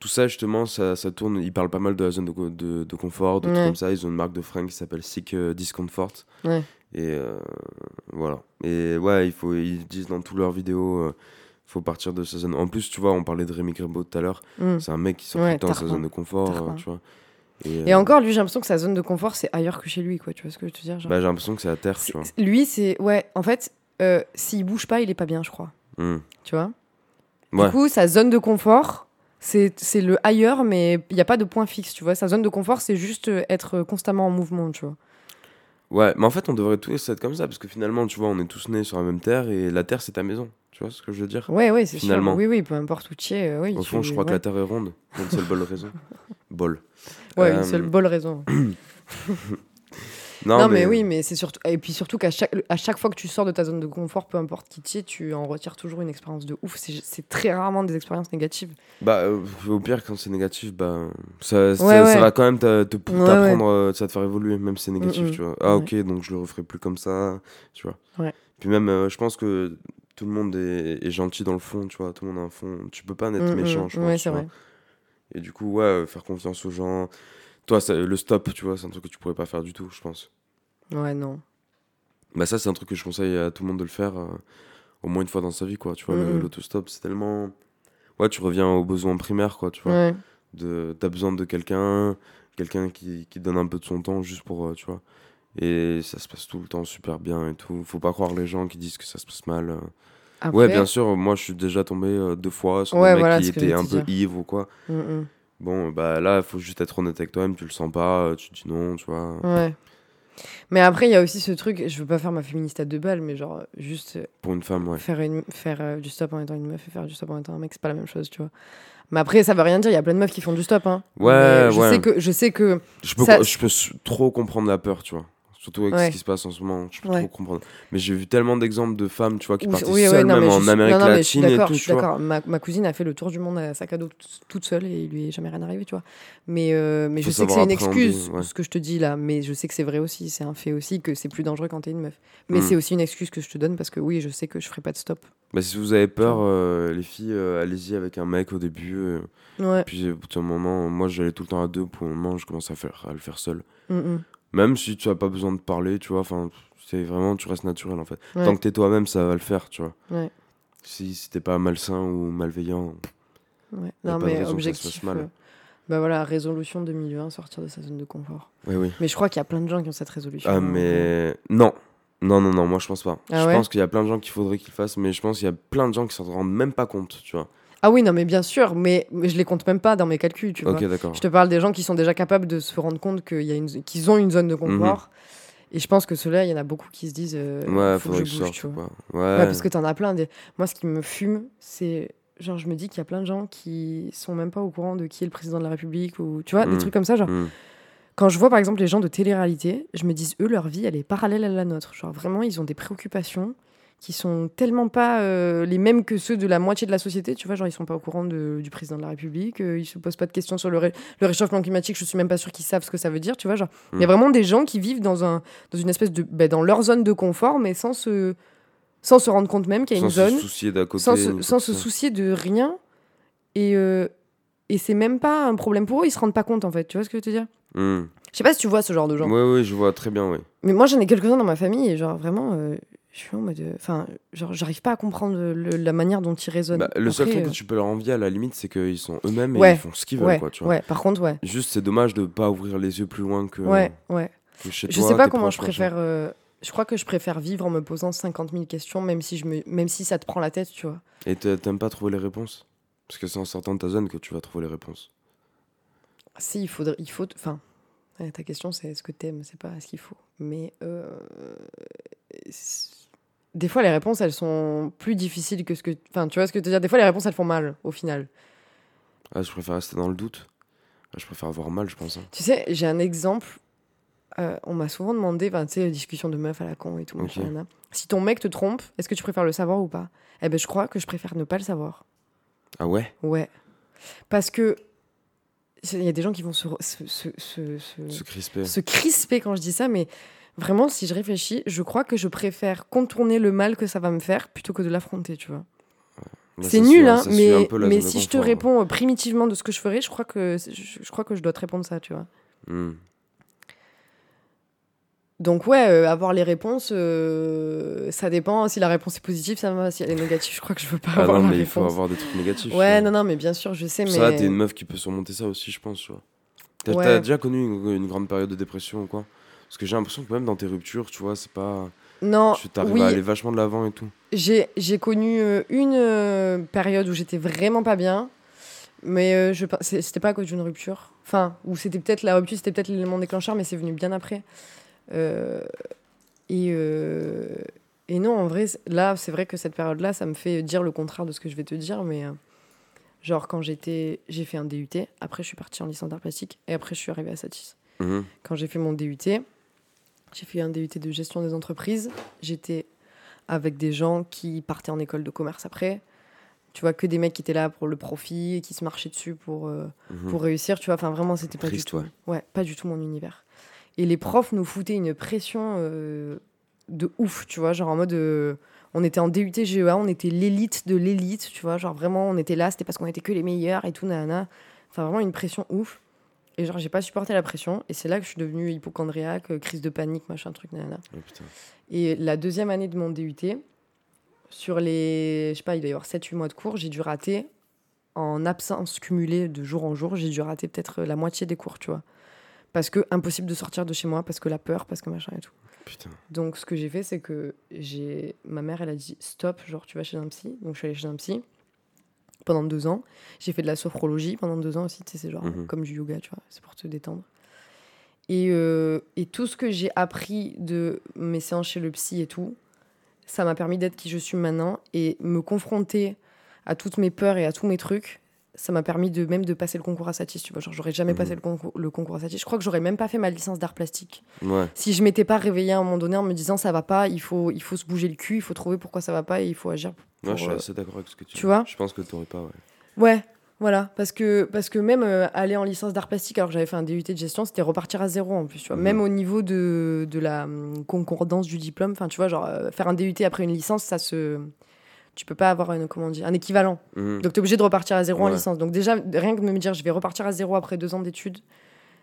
tout ça, justement, ça, ça tourne. Ils parlent pas mal de la zone de, de, de confort, de trucs comme ça. Ils ont une marque de fringues qui s'appelle Sick Discomfort. Ouais. Et euh, voilà. Et ouais, il faut, ils disent dans toutes leurs vidéos, faut partir de sa zone. En plus, tu vois, on parlait de Rémi Grébeau tout à l'heure. Mm. C'est un mec qui sort Ouais, tout le temps de sa zone de confort, euh, tu vois. Et euh, encore, lui, j'ai l'impression que sa zone de confort, c'est ailleurs que chez lui, quoi. Tu vois ce que je veux te dire genre bah, j'ai l'impression que c'est à terre, tu vois. Lui, c'est. Ouais, en fait, euh, s'il bouge pas, il est pas bien, je crois. Mm. Tu vois? Ouais. Du coup, sa zone de confort, c'est c'est le ailleurs, mais il n'y a pas de point fixe, tu vois. Sa zone de confort, c'est juste euh, être constamment en mouvement, tu vois. Ouais, mais en fait, on devrait tous être comme ça, parce que finalement, tu vois, on est tous nés sur la même terre, et la terre, c'est ta maison. Tu vois ce que je veux dire? Ouais, ouais, c'est sûr. Finalement. Oui, oui, peu importe où tu es. euh, oui, Au tu- fond, je crois que la Terre est ronde. Une seule bonne raison. Bol. Ouais, Euh, une seule bonne raison. Non, Non, mais... oui, mais c'est surtout. Et puis surtout qu'à chaque... à chaque fois que tu sors de ta zone de confort, peu importe qui tu es, tu en retires toujours une expérience de ouf. C'est c'est très rarement des expériences négatives. Bah, euh, au pire, quand c'est négatif, bah, ça, ça, Ouais, ça ouais. va quand même te- t'apprendre, euh, ça va te faire évoluer, même si c'est négatif, tu vois. Ah, ok, donc je le referai plus comme ça, tu vois. Ouais. Puis même, euh, je pense que tout le monde est, est gentil dans le fond, tu vois. Tout le monde a un fond. Tu peux pas être Mm, mm. méchant, je pense. Ouais, vois. vrai. Et du coup, ouais, euh, faire confiance aux gens. Toi, ça- le stop, tu vois, c'est un truc que tu pourrais pas faire du tout, je pense. Ouais, non. Bah ça c'est un truc que je conseille à tout le monde de le faire euh, au moins une fois dans sa vie quoi tu vois Mhm. l'autostop c'est tellement ouais tu reviens aux besoins primaires quoi tu vois Ouais. de t'as besoin de quelqu'un quelqu'un qui, qui donne un peu de son temps juste pour euh, tu vois et ça se passe tout le temps super bien et tout faut pas croire les gens qui disent que ça se passe mal euh. Après, ouais bien sûr moi je suis déjà tombé euh, deux fois sur Ouais, des mecs voilà qui étaient un peu ivres ou quoi Mm, mm. Bon, bah là, il faut juste être honnête avec toi-même, tu le sens pas, euh, tu dis non, tu vois. Ouais. Mais après, il y a aussi ce truc, je veux pas faire ma féministe à deux balles, mais genre, juste Pour une femme, ouais. faire, une, faire euh, du stop en étant une meuf et faire du stop en étant un mec, c'est pas la même chose, tu vois. Mais après, ça veut rien dire, il y a plein de meufs qui font du stop, hein. Ouais, Mais je ouais. Sais que, je sais que. Je peux, Ça- je peux s- trop comprendre la peur, tu vois. Surtout avec Ouais. ce qui se passe en ce moment, je peux Ouais. trop comprendre. Mais j'ai vu tellement d'exemples de femmes, tu vois, qui partaient oui, seules, même en suis- Amérique non, non, latine et tout, je suis d'accord. Ma, ma cousine a fait le tour du monde à sac à dos toute, seule et il lui est jamais rien arrivé, tu vois. Mais, euh, mais Faut je sais que c'est une excuse, ouais. ce que je te dis là. Mais je sais que c'est vrai aussi, c'est un fait aussi que c'est plus dangereux quand t'es une meuf. Mais Mm. c'est aussi une excuse que je te donne parce que oui, je sais que je ferai pas de stop. Bah, si vous avez peur, euh, les filles, euh, allez-y avec un mec au début. Ouais. puis au bout d'un moment, moi j'allais tout le temps à deux, pour le moment je commence à, faire, à le faire seul. Mm, mm. Même si tu as pas besoin de parler, tu vois, enfin, c'est vraiment, tu restes naturel en fait. Ouais. Tant que t'es toi-même, ça va le faire, tu vois. Ouais. Si, si t'es pas malsain ou malveillant. Ouais. Non, mais raison que ça se objectif. euh, Bah voilà, résolution 2020, sortir de sa zone de confort. Oui, oui. Mais je crois qu'il y a plein de gens qui ont cette résolution. Ah, mais non. Non, non, non, moi je pense pas. Ah je ouais pense qu'il y a plein de gens qu'il faudrait qu'ils fassent, mais je pense qu'il y a plein de gens qui s'en rendent même pas compte, tu vois. Ah oui, non, mais bien sûr, mais, je les compte même pas dans mes calculs, tu vois. Je te parle des gens qui sont déjà capables de se rendre compte qu'il y a une, qu'ils ont une zone de confort. Et je pense que ceux-là, il y en a beaucoup qui se disent euh, Mhm. Ouais, faut que faudrait je que je bouge, sorte tu vois. pas. Ouais. Ouais, parce que t'en as plein. Des... Moi, ce qui me fume, c'est genre, je me dis qu'il y a plein de gens qui sont même pas au courant de qui est le président de la République ou tu vois, des Mm. trucs comme ça. Genre, Hmm. quand je vois par exemple les gens de télé-réalité, je me dis, eux, leur vie, elle est parallèle à la nôtre. Genre, vraiment, ils ont des préoccupations qui sont tellement pas euh, les mêmes que ceux de la moitié de la société, tu vois, genre ils sont pas au courant de- du président de la République, euh, ils se posent pas de questions sur le, ré- le réchauffement climatique, je suis même pas sûre qu'ils savent ce que ça veut dire, tu vois, genre il y a Mm. vraiment des gens qui vivent dans un dans une espèce de ben, dans leur zone de confort mais sans se sans se rendre compte même qu'il y a une zone se soucier d'à côté. sans se, sans se soucier de rien et euh, et c'est même pas un problème pour eux, ils se rendent pas compte en fait, tu vois ce que je veux te dire? Hmm. Je sais pas si tu vois ce genre de gens. Ouais, ouais, je vois très bien, oui. Mais moi, j'en ai quelques-uns dans ma famille et genre vraiment, euh, je suis en mode, euh, enfin, genre, j'arrive pas à comprendre le- la manière dont ils raisonnent. Bah, le seul Après, truc euh, que tu peux leur envier à la limite, c'est qu'ils sont eux-mêmes et ils font ce qu'ils veulent, ouais, quoi, tu vois. ouais. Par contre, ouais, Juste, c'est dommage de pas ouvrir les yeux plus loin que, ouais, ouais. que chez Je toi. sais pas comment proches, je préfère. euh, je crois que je préfère vivre en me posant 50 000 questions, même si je me, même si ça te prend la tête, tu vois. Et t'a- t'aimes pas trouver les réponses? Parce que c'est en sortant de ta zone que tu vas trouver les réponses. Si il faudrait, il faut, enfin, ta question c'est est-ce que t'aimes, c'est pas ce qu'il faut. Mais euh, des fois les réponses elles sont plus difficiles que ce que, enfin, tu vois ce que je veux dire? Des fois les réponses elles font mal au final. Ah, je préfère rester dans le doute. Ah, je préfère avoir mal, je pense. hein. Tu sais, j'ai un exemple. euh, on m'a souvent demandé, tu sais, discussion de meuf à la con et tout. Machin. Si ton mec te trompe, est-ce que tu préfères le savoir ou pas? Eh ben, je crois que je préfère ne pas le savoir. Ah ouais? Ouais. Parce que il y a des gens qui vont se, se, se, se- Se crisper. se crisper quand je dis ça, mais vraiment, si je réfléchis, je crois que je préfère contourner le mal que ça va me faire plutôt que de l'affronter, tu vois. C'est nul, hein, mais, si je te hein. réponds euh, primitivement de ce que je ferais, je crois que je, je crois que je dois te répondre ça, tu vois. Hmm. Donc ouais, euh, avoir les réponses, euh, ça dépend. Si la réponse est positive, ça va. Si elle est négative, je crois que je veux pas Ah avoir non, la mais il faut réponse. avoir des trucs négatifs. Ouais, ça. non, non, mais bien sûr, je sais, mais... Ça, t'es une meuf qui peut surmonter ça aussi, je pense, tu vois. T'as Ouais. t'as déjà connu une, une grande période de dépression ou quoi? Parce que j'ai l'impression que même dans tes ruptures, tu vois, c'est pas. Non, Tu t'arrives oui, à aller vachement de l'avant et tout. j'ai connu euh, une euh, période où j'étais vraiment pas bien, mais euh, je c'était pas à cause d'une rupture. Enfin, ou c'était peut-être la rupture, c'était peut-être l'élément déclencheur, mais c'est venu bien après. Euh, et, euh, et non, en vrai, là, c'est vrai que cette période-là, ça me fait dire le contraire de ce que je vais te dire, mais euh, genre quand j'étais, j'ai fait un DUT, après je suis partie en licence d'art plastique, et après je suis arrivée à Satis. Mhm. quand j'ai fait mon DUT, j'ai fait un DUT de gestion des entreprises. J'étais avec des gens qui partaient en école de commerce après. Tu vois, que des mecs qui étaient là pour le profit et qui se marchaient dessus pour, euh, Mhm. pour réussir. Tu vois, enfin vraiment, c'était pas du tout. ouais. Ouais, pas du tout mon univers. Et les profs nous foutaient une pression euh, de ouf, tu vois, genre en mode. euh, on était en DUT GEA, on était l'élite de l'élite, tu vois, genre vraiment, on était là, c'était parce qu'on était que les meilleurs et tout, nanana. Enfin, vraiment une pression ouf. Et genre, j'ai pas supporté la pression. Et c'est là que je suis devenue hypochondriaque, euh, crise de panique, machin, truc, nanana. Oh, putain. Et la deuxième année de mon DUT, sur les, je sais pas, il doit y avoir 7-8 mois de cours, j'ai dû rater, en absence cumulée de jour en jour, j'ai dû rater peut-être la moitié des cours, tu vois. Parce que impossible de sortir de chez moi, parce que la peur, parce que machin et tout. Putain. Donc ce que j'ai fait, c'est que j'ai ma mère, elle a dit stop, genre tu vas chez un psy. Donc je suis allée chez un psy. Pendant deux ans. J'ai fait de la sophrologie pendant deux ans aussi, tu sais, c'est genre Mhm. comme du yoga, tu vois, c'est pour te détendre. Et, euh, et tout ce que j'ai appris de mes séances chez le psy et tout, ça m'a permis d'être qui je suis maintenant et me confronter à toutes mes peurs et à tous mes trucs. Ça m'a permis de même de passer le concours à Satis, tu vois. Genre, j'aurais jamais Mhm. passé le concours, le concours à Satis. Je crois que j'aurais même pas fait ma licence d'art plastique. Ouais. Si je m'étais pas réveillée à un moment donné en me disant ça va pas, il faut, il faut se bouger le cul, il faut trouver pourquoi ça va pas et il faut agir. Moi, je suis euh, assez d'accord avec ce que tu tu dis. vois? Je pense que t'aurais pas, ouais. Ouais, voilà. Parce que, parce que même euh, aller en licence d'art plastique, alors que j'avais fait un DUT de gestion, c'était repartir à zéro en plus. Tu vois. Mhm. Même au niveau de, de la hum, concordance du diplôme, enfin, tu vois, genre euh, faire un DUT après une licence, ça se. Tu peux pas avoir une, comment on dit, un équivalent. Mhm. Donc, tu es obligé de repartir à zéro en licence. Donc, déjà, rien que de me dire, je vais repartir à zéro après deux ans d'études,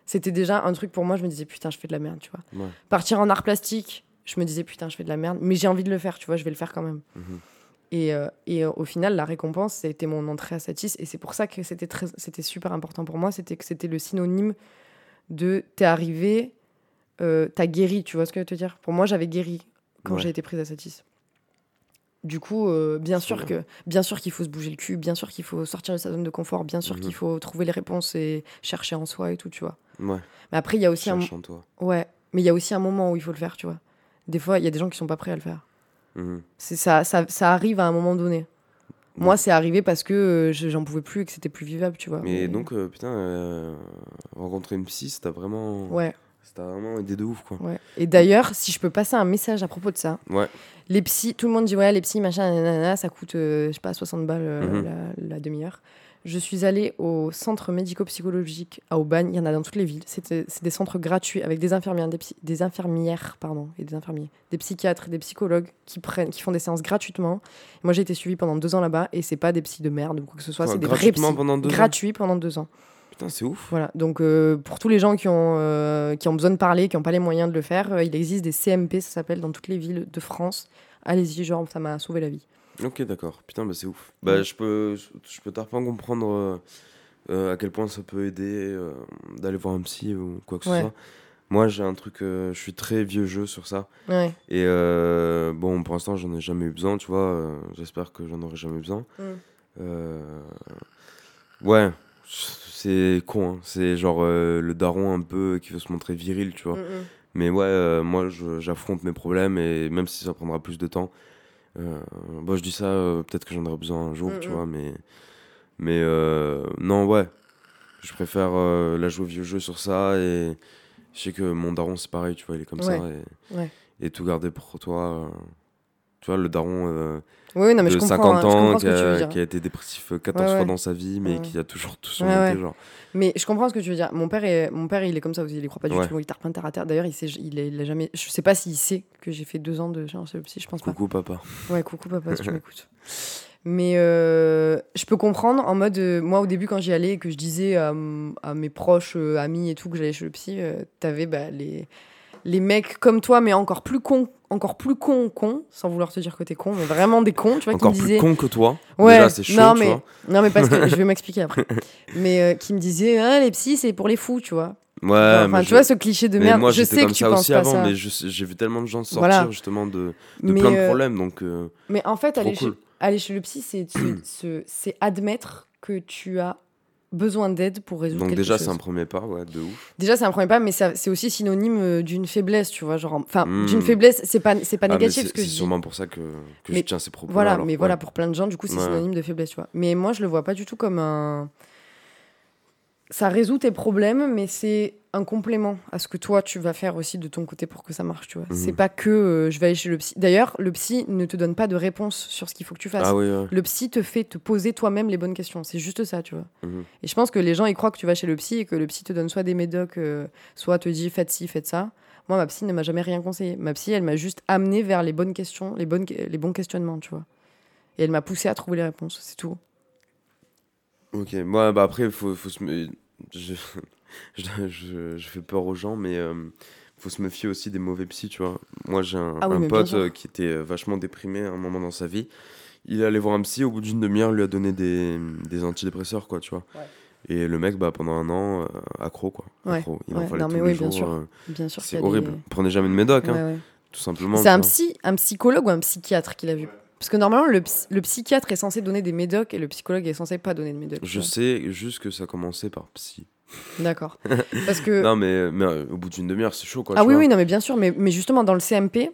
c'était déjà un truc pour moi. Je me disais, putain, je fais de la merde, tu vois. Ouais. Partir en art plastique, je me disais, putain, je fais de la merde. Mais j'ai envie de le faire, tu vois, je vais le faire quand même. Mhm. Et, euh, et euh, au final, la récompense, c'était mon entrée à Satis. Et c'est pour ça que c'était très- c'était super important pour moi. C'était que c'était le synonyme de t'es arrivé, euh, t'as guéri. Tu vois ce que je veux te dire? Pour moi, j'avais guéri quand Ouais. j'ai été prise à Satis. Du coup, euh, bien sûr que bien sûr qu'il faut se bouger le cul, bien sûr qu'il faut sortir de sa zone de confort, bien sûr Mhm. qu'il faut trouver les réponses et chercher en soi et tout, tu vois. Ouais. Mais après, il y a aussi un en toi. ouais, mais il y a aussi un moment où il faut le faire, tu vois. Des fois, il y a des gens qui sont pas prêts à le faire. Mhm. C'est ça, ça, ça arrive à un moment donné. Moi, c'est arrivé parce que euh, je- j'en pouvais plus et que c'était plus vivable, tu vois. Mais donc, euh, putain, euh, rencontrer une psy, ça t'a vraiment... Ouais, t'a vraiment aidé de ouf, quoi. ouais. Et d'ailleurs, si je peux passer un message à propos de ça, Ouais. les psys, tout le monde dit ouais, les psys, machin, nanana, ça coûte, euh, je sais pas, 60 balles euh, Mhm. la, la demi-heure. Je suis allée au centre médico-psychologique à Aubagne, il y en a dans toutes les villes. C'est des centres gratuits avec des infirmières, des, des infirmières pardon, et des infirmiers, des psychiatres, des psychologues qui, prennent, qui font des séances gratuitement. Moi, j'ai été suivie pendant deux ans là-bas et c'est pas des psys de merde ou quoi que ce soit, c'est des vrais psys. pendant ans gratuits pendant deux ans. Putain, c'est ouf. Voilà, donc euh, pour tous les gens qui ont, euh, qui ont besoin de parler, qui n'ont pas les moyens de le faire, euh, il existe des CMP, ça s'appelle, dans toutes les villes de France. Allez-y, genre, ça m'a sauvé la vie. Ok, d'accord. Putain, bah c'est ouf. Bah, Ouais. je peux, je peux comprendre à quel point ça peut aider d'aller voir un psy ou quoi que ce soit. Moi, j'ai un truc, je suis très vieux jeu sur ça. Ouais. Et bon, pour l'instant, j'en ai jamais eu besoin, tu vois. J'espère que j'en aurai jamais besoin. Mm. Ouais, c'est con. hein. C'est genre euh, le daron un peu qui veut se montrer viril, tu vois. Mais ouais, euh, moi, j'affronte mes problèmes et même si ça prendra plus de temps, euh, bon, je dis ça, peut-être que j'en aurai besoin un jour, tu Mhm. vois, mais, mais non, ouais, je préfère la jouer au vieux jeu sur ça et je sais que mon daron, c'est pareil, tu vois, il est comme ça et, Ouais. et tout garder pour toi. Euh, tu vois, le daron euh, Oui, non, mais je de comprends, 50 hein, ans qui a, dire. qui a été dépressif euh, 14 Ouais, fois ouais. dans sa vie, mais Ouais. qui a toujours tout été, genre. Mais je comprends ce que tu veux dire. Mon père, est, mon père il est comme ça aussi, il y croit pas du tout, il tarpe un terre à terre. D'ailleurs, il, sait, il, est- il a jamais. Je sais pas s'il sait que j'ai fait deux ans de séance le psy, je pense pas. Coucou papa. Ouais, coucou papa, si tu m'écoutes. Mais euh, je peux comprendre en mode, euh, moi au début quand j'y allais et que je disais à, mes proches, euh, amis et tout que j'allais chez le psy, euh, t'avais bah, les, les mecs comme toi, mais encore plus cons, encore plus cons, cons, sans vouloir te dire que t'es con, mais vraiment des cons, tu vois, Encore qui me plus con que toi. Ouais, Déjà, c'est chaud, non, tu mais, vois. non, mais parce que je vais m'expliquer après. mais euh, qui me disaient, ah, les psys, c'est pour les fous, tu vois. Ouais, Enfin, mais tu je- vois, ce cliché de mais merde. moi, je sais comme que tu ça penses aussi pas avant, ça. mais j'ai vu tellement de gens sortir Voilà. justement de, plein de euh, problèmes, donc euh, Mais en fait, aller, cool. chez, aller chez le psy, c'est admettre que tu as besoin d'aide pour résoudre Donc quelque déjà, c'est un premier pas, ouais, de ouf. Déjà, c'est un premier pas, mais c'est aussi synonyme euh, d'une faiblesse, tu vois. Genre, enfin, Hmm. d'une faiblesse, c'est pas, c'est pas Ah, négatif c'est ce que c'est je dis. sûrement pour ça que, que Mais je tiens ces propos Voilà, mais voilà, pour plein de gens, du coup, c'est Ouais. synonyme de faiblesse, tu vois. Mais moi, je le vois pas du tout comme un. Ça résout tes problèmes, mais c'est un complément à ce que toi, tu vas faire aussi de ton côté pour que ça marche, tu vois. Mhm. C'est pas que euh, je vais aller chez le psy. D'ailleurs, le psy ne te donne pas de réponse sur ce qu'il faut que tu fasses. Ah oui, ouais. Le psy te fait te poser toi-même les bonnes questions. C'est juste ça, tu vois. Mhm. Et je pense que les gens, ils croient que tu vas chez le psy et que le psy te donne soit des médocs, euh, soit te dit faites ci, faites ça. Moi, ma psy ne m'a jamais rien conseillé. Ma psy, elle m'a juste amené vers les bonnes questions, les, bonnes, les bons questionnements, tu vois. Et elle m'a poussé à trouver les réponses, c'est tout. Ok, moi, bah après, faut, faut se. Je, je, je- je fais peur aux gens, mais euh, faut se méfier aussi des mauvais psys, tu vois. Moi, j'ai un, Ah oui, un pote euh, qui était euh, vachement déprimé à un moment dans sa vie. Il est allé voir un psy, au bout d'une demi-heure, il lui a donné des, des antidépresseurs, quoi, tu vois. Ouais. Et le mec, bah, pendant un an, euh, accro, quoi. Ouais, Accro. Il ouais, en fallait non, tous mais les oui, bien jours, sûr. euh, Bien sûr. c'est horrible. des- Prenez jamais de médoc, hein, tout simplement. C'est un psy, un psychologue ou un psychiatre qu'il a vu? Parce que normalement, le, psy- le psychiatre est censé donner des médocs et le psychologue est censé pas donner de médocs. Je sais juste que ça commençait par psy. D'accord. Parce que. Non, mais, mais euh, au bout d'une demi-heure, c'est chaud, quoi. ah oui, vois. oui, non, mais bien sûr. Mais, mais justement, dans le CMP,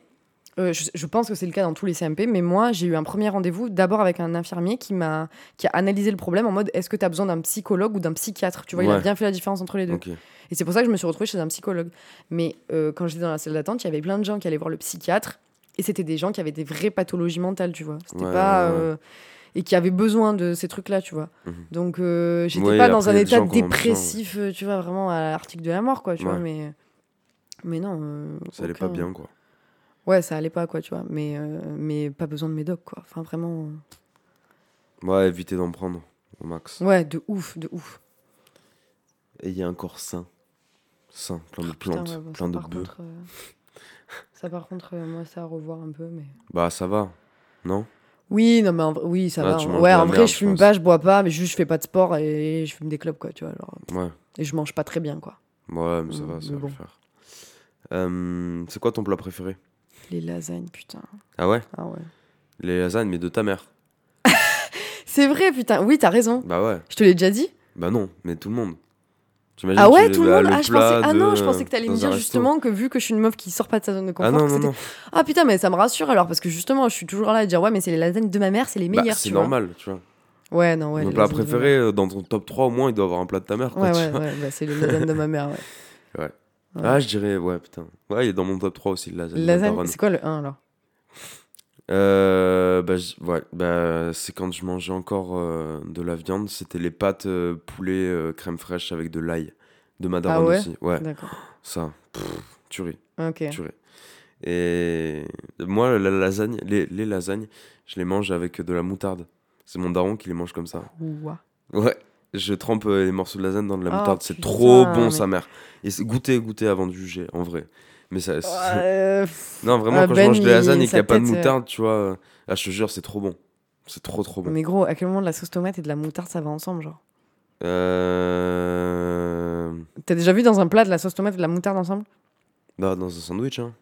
euh, je, je pense que c'est le cas dans tous les CMP, mais moi, j'ai eu un premier rendez-vous d'abord avec un infirmier qui m'a qui a analysé le problème en mode est-ce que tu as besoin d'un psychologue ou d'un psychiatre? Tu vois, il a bien fait la différence entre les deux. Et c'est pour ça que je me suis retrouvée chez un psychologue. Mais euh, quand j'étais dans la salle d'attente, il y avait plein de gens qui allaient voir le psychiatre. Et c'était des gens qui avaient des vraies pathologies mentales, tu vois. C'était Ouais, pas. ouais, ouais. euh, et qui avaient besoin de ces trucs-là, tu vois. Mhm. Donc, euh, j'étais pas dans un état besoin, dépressif, euh, tu vois, vraiment à l'article de la mort, quoi, tu vois. Mais, mais non. Ça allait pas aucun- bien, quoi. Ouais, ça allait pas, quoi, tu vois. Mais, mais pas besoin de médoc, quoi. Enfin, vraiment. Ouais, éviter d'en prendre au max. Ouais, de ouf, de ouf. Et il y a un corps sain. Sain, plein de Putain, plantes, ouais, bon, plein ça, de bœufs. contre, euh, Ça, par contre, euh, moi, ça à revoir un peu, mais. Bah, ça va. Non? Oui, non, mais en oui, ça Ah, va. tu manges Ouais, de la en vrai, merde, je je fume pense. pas, je bois pas, mais juste je fais pas de sport et je fume des clopes, quoi, tu vois. genre. Ouais. Et je mange pas très bien, quoi. Ouais, mais ça Mm, va, ça mais va bon. le faire. Euh, c'est quoi ton plat préféré? Les lasagnes, putain. Ah ouais? Ah ouais. Les lasagnes, mais de ta mère. C'est vrai, putain. Oui, t'as raison. Bah ouais. Je te l'ai déjà dit? Bah non, mais tout le monde. Ah ouais, tout le monde. Ah, je pensais... ah non, je pensais que t'allais me dire justement que vu que je suis une meuf qui sort pas de sa zone de confort. Ah non. Ah putain, mais ça me rassure alors parce que justement, je suis toujours là à dire ouais, mais c'est les lasagnes de ma mère, c'est les Bah, meilleures. c'est vois. normal, tu vois. Ouais, non, ouais. Mon plat de préféré, euh, dans ton top 3 au moins, il doit avoir un plat de ta mère. Quoi, Ouais, ouais, vois. ouais, bah, c'est les lasagnes de ma mère, ouais. Ah, je dirais, ouais, putain. Ouais, il est dans mon top 3 aussi, le lasagne. Lasagne, c'est quoi le 1 alors? Euh, bah, ouais, bah, c'est quand je mangeais encore euh, de la viande, c'était les pâtes euh, poulet euh, crème fraîche avec de l'ail. De ma daronne Ah ouais aussi. Ouais, ça, pff, tuerie, Ok. tuerie. Et moi, la lasagne, les, les lasagnes, je les mange avec de la moutarde. C'est mon daron qui les mange comme ça. Ouah. Ouais, je trempe euh, les morceaux de lasagne dans de la Oh, moutarde. C'est trop bon, mais- sa mère. Et goûtez, goûtez avant de juger, en vrai. Mais ça. Euh, Non, vraiment, Ah, quand Ben, je mange des il- lasagnes et qu'il n'y a pas de euh, moutarde, tu vois, euh, ah, je te jure, c'est trop bon. C'est trop, trop bon. Mais gros, à quel moment de la sauce tomate et de la moutarde ça va ensemble, genre? Euh... T'as déjà vu dans un plat de la sauce tomate et de la moutarde ensemble? Bah, dans un sandwich, hein.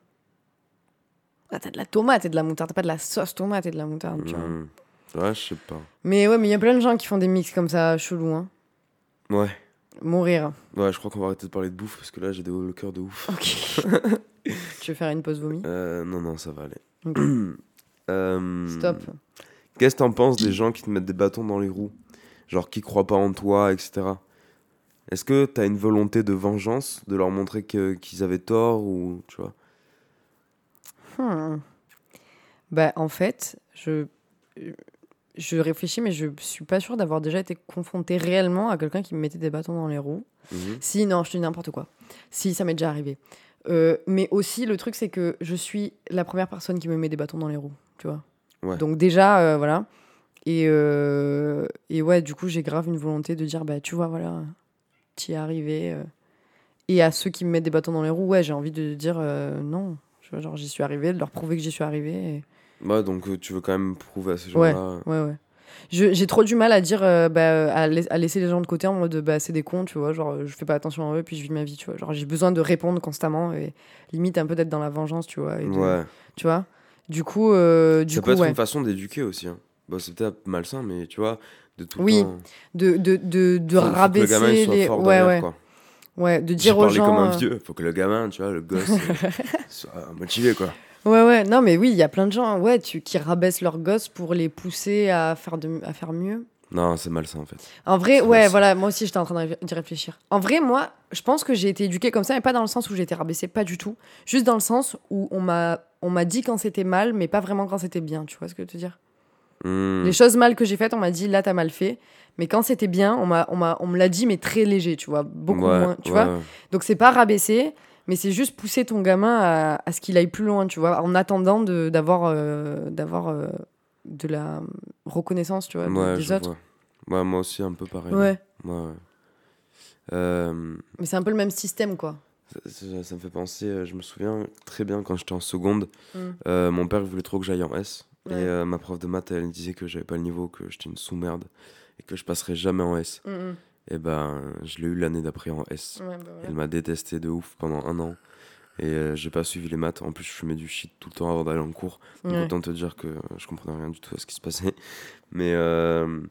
Ah, t'as de la tomate et de la moutarde, t'as pas de la sauce tomate et de la moutarde, tu vois. Hmm. Ouais, je sais pas. Mais ouais, mais il y a plein de gens qui font des mix comme ça, chelou, hein. Ouais. Mourir. Ouais, je crois qu'on va arrêter de parler de bouffe parce que là, j'ai des- le cœur de ouf. Ok. tu veux faire une pause vomi? Euh, non, non, ça va aller. Euh, Stop. Qu'est-ce que t'en penses des gens qui te mettent des bâtons dans les roues? Genre qui croient pas en toi, etc. Est-ce que t'as une volonté de vengeance, de leur montrer qu'ils avaient tort ou tu vois? Hmm. Bah, en fait, je, je réfléchis, mais je suis pas sûre d'avoir déjà été confrontée réellement à quelqu'un qui me mettait des bâtons dans les roues. Mhm. Si, non, je te dis n'importe quoi. Si, ça m'est déjà arrivé. Euh, mais aussi, le truc, c'est que je suis la première personne qui me met des bâtons dans les roues, tu vois. Ouais. Donc, déjà, euh, voilà. Et, euh, et ouais, du coup, j'ai grave une volonté de dire, bah, tu vois, voilà, t'y es arrivé. Et à ceux qui me mettent des bâtons dans les roues, ouais, j'ai envie de dire non. Genre, j'y suis arrivé, de leur prouver que j'y suis arrivé. et- Ouais, donc euh, tu veux quand même prouver à ces Ouais. gens-là. Ouais, ouais. Je- J'ai trop du mal à dire, euh, bah, à, lais- à laisser les gens de côté en mode, bah, c'est des cons, tu vois, genre, je fais pas attention à eux, puis je vis ma vie, tu vois. Genre, j'ai besoin de répondre constamment et limite un peu d'être dans la vengeance, tu vois. et de- Ouais. Tu vois Du coup, euh, du ça coup, peut être ouais. une façon d'éduquer aussi. Hein. Bon, c'est peut-être malsain, mais tu vois, de tout Oui, le temps. De, de, de, de faut- faut que rabaisser le gamin les. fort Ouais, derrière, ouais. quoi. Ouais, de dire aux gens. comme un euh, vieux. Faut que le gamin, tu vois, le gosse, euh, soit motivé, quoi. Ouais, ouais. Non, mais oui, il y a plein de gens ouais, tu, qui rabaissent leurs gosses pour les pousser à faire, de, à faire mieux. Non, c'est malsain, en fait. En vrai, ouais, malsain. voilà, moi aussi j'étais en train d'y réfléchir. En vrai, moi, je pense que j'ai été éduquée comme ça, mais pas dans le sens où j'ai été rabaissée, pas du tout. Juste dans le sens où on m'a on m'a dit quand c'était mal, mais pas vraiment quand c'était bien, tu vois ce que je veux te dire? Hmm. Les choses mal que j'ai faites, on m'a dit là t'as mal fait, mais quand c'était bien, on m'a on m'a on me l'a dit mais très léger, tu vois, beaucoup Ouais, moins, tu ouais, vois. Donc c'est pas rabaisser, mais c'est juste pousser ton gamin à, à ce qu'il aille plus loin, tu vois, en attendant de- d'avoir euh, d'avoir euh, de la reconnaissance, tu vois, Ouais, des autres. Ouais, moi aussi, un peu pareil. Ouais. Euh, mais c'est un peu le même système, quoi. ça, ça- ça me fait penser, je me souviens très bien quand j'étais en seconde, Mm. mon père voulait trop que j'aille en S. Et ma prof de maths, elle disait que j'avais pas le niveau, que j'étais une sous-merde et que je passerais jamais en S. Mm, mm. Et ben, je l'ai eu l'année d'après en S. Ouais, bah. Elle m'a détesté de ouf pendant un an. Et euh, j'ai pas suivi les maths. En plus, je fumais du shit tout le temps avant d'aller en cours. Donc Ouais. autant te dire que je comprenais rien du tout à ce qui se passait. Mais, euh,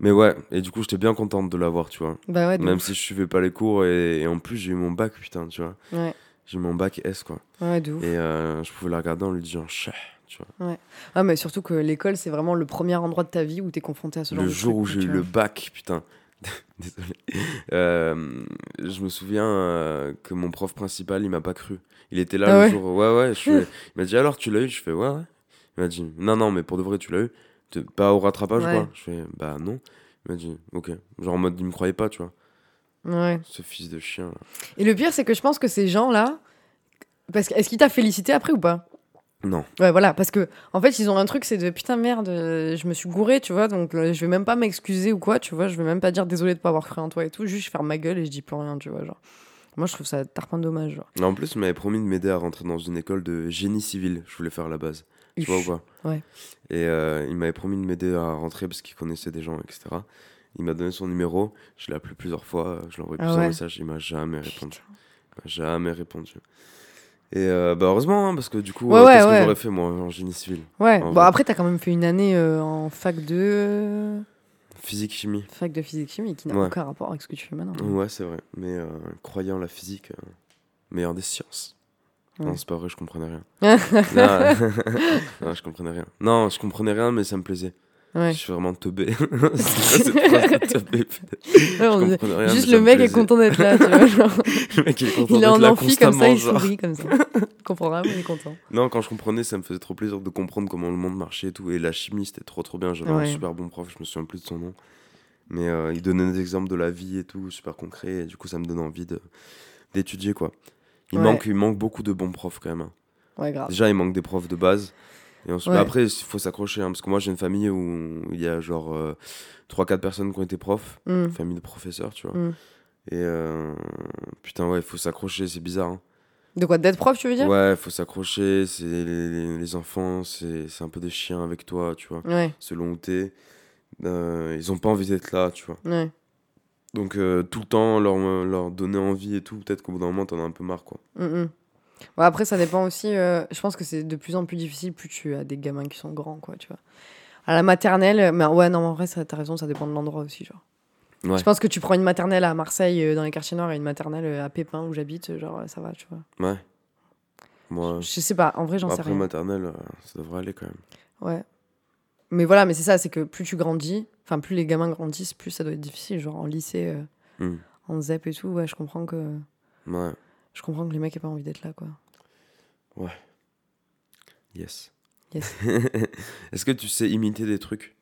mais ouais, et du coup, j'étais bien contente de l'avoir, tu vois. Bah ouais, Même ouf. si je suivais pas les cours, et, et en plus, j'ai eu mon bac, putain, tu vois. Ouais. J'ai eu mon bac S, quoi. Ouais, de ouf. Et euh, je pouvais la regarder en lui disant chat, tu vois. Ah, mais surtout que l'école, c'est vraiment le premier endroit de ta vie où t'es confronté à ce genre Le de jour où j'ai eu tu le bac, putain. Désolé. Euh, je me souviens euh, que mon prof principal, il m'a pas cru. Il était là Ah le ouais jour. Ouais, ouais. Je fais- il m'a dit alors, tu l'as eu? Je fais ouais, ouais. Il m'a dit non, non, mais pour de vrai, tu l'as eu Pas au rattrapage, Ouais. quoi. Je fais bah non. Il m'a dit ok. Genre en mode, il me croyait pas, tu vois. Ouais. Ce fils de chien. là. Et le pire, c'est que je pense que ces gens-là. Parce que, est-ce qu'ils t'a félicité après ou pas? Non. Ouais, voilà, parce que en fait, ils ont un truc, c'est de putain merde, euh, je me suis gouré, tu vois, donc euh, je vais même pas m'excuser ou quoi, tu vois, je vais même pas dire désolé de pas avoir cru en toi et tout, juste faire ma gueule et je dis plus rien, tu vois, genre. Moi, je trouve ça tarpin dommage, genre. En plus, il m'avait promis de m'aider à rentrer dans une école de génie civil. Je voulais faire à la base. Tu vois ou pas? Ouais. Et euh, il m'avait promis de m'aider à rentrer parce qu'il connaissait des gens, etc. Il m'a donné son numéro, je l'ai appelé plusieurs fois, je lui ai envoyé Ah plusieurs ouais. messages, il m'a jamais répondu. Il m'a jamais répondu. Et euh, bah heureusement, hein, parce que du coup, Ouais, euh, ouais, qu'est-ce ouais. que j'aurais fait moi en génie civil Ouais, bon, vrai. après, t'as quand même fait une année euh, en fac de. Physique, chimie. fac de physique-chimie qui n'a aucun rapport avec ce que tu fais maintenant. Ouais, c'est vrai. Mais euh, croyant la physique, euh, meilleur des sciences. Non, c'est pas vrai, je comprenais rien. non, je comprenais rien. Non, je comprenais rien, mais ça me plaisait. Ouais. Je suis vraiment teubé. c'est. Ouais, Juste le me mec est content d'être là. Le mec il est content Il est d'être en amphi comme ça, il sourit comme ça. Il comprend rien, mais il est content. Non, quand je comprenais, ça me faisait trop plaisir de comprendre comment le monde marchait et tout. Et la chimie, c'était trop trop bien. J'avais un super bon prof, je me souviens plus de son nom. Mais euh, il donnait des exemples de la vie et tout, super concret. Et du coup, ça me donne envie d'étudier quoi. Il, manque, il manque beaucoup de bons profs quand même. hein. Grave. Déjà, il manque des profs de base. Et ensuite, Ouais. après, il faut s'accrocher. hein, parce que moi, j'ai une famille où il y a genre 3-4 personnes qui ont été profs. Mm. Famille de professeurs, tu vois. Mm. Et euh, putain, ouais, il faut s'accrocher, c'est bizarre. hein. De quoi D'être prof, tu veux dire? Ouais, faut s'accrocher. C'est les, enfants, c'est un peu des chiens avec toi, tu vois. Ouais, Selon où t'es, Euh, ils ont pas envie d'être là, tu vois. ouais. Donc euh, tout le temps leur, leur donner envie et tout. Peut-être qu'au bout d'un moment, t'en as un peu marre, quoi. Mm, après, ça dépend aussi. euh, je pense que c'est de plus en plus difficile plus tu as des gamins qui sont grands, quoi, tu vois. À la maternelle, mais ouais, non, en vrai, ça- t'as raison, ça dépend de l'endroit aussi, genre. Ouais. Je pense que tu prends une maternelle à Marseille, euh, dans les quartiers nord, et une maternelle euh, à Pépin, où j'habite, euh, genre, ça va, tu vois. Ouais. Moi, Je sais pas, en vrai, j'en sais après rien. maternelle, euh, ça devrait aller quand même. Ouais. Mais voilà, mais c'est ça, c'est que plus tu grandis, enfin, plus les gamins grandissent, plus ça doit être difficile. Genre, en lycée, euh, Hmm. en ZEP et tout, ouais, je comprends que, Ouais, je comprends que les mecs aient pas envie d'être là, quoi. yes. Yes. Est-ce que tu sais imiter des trucs?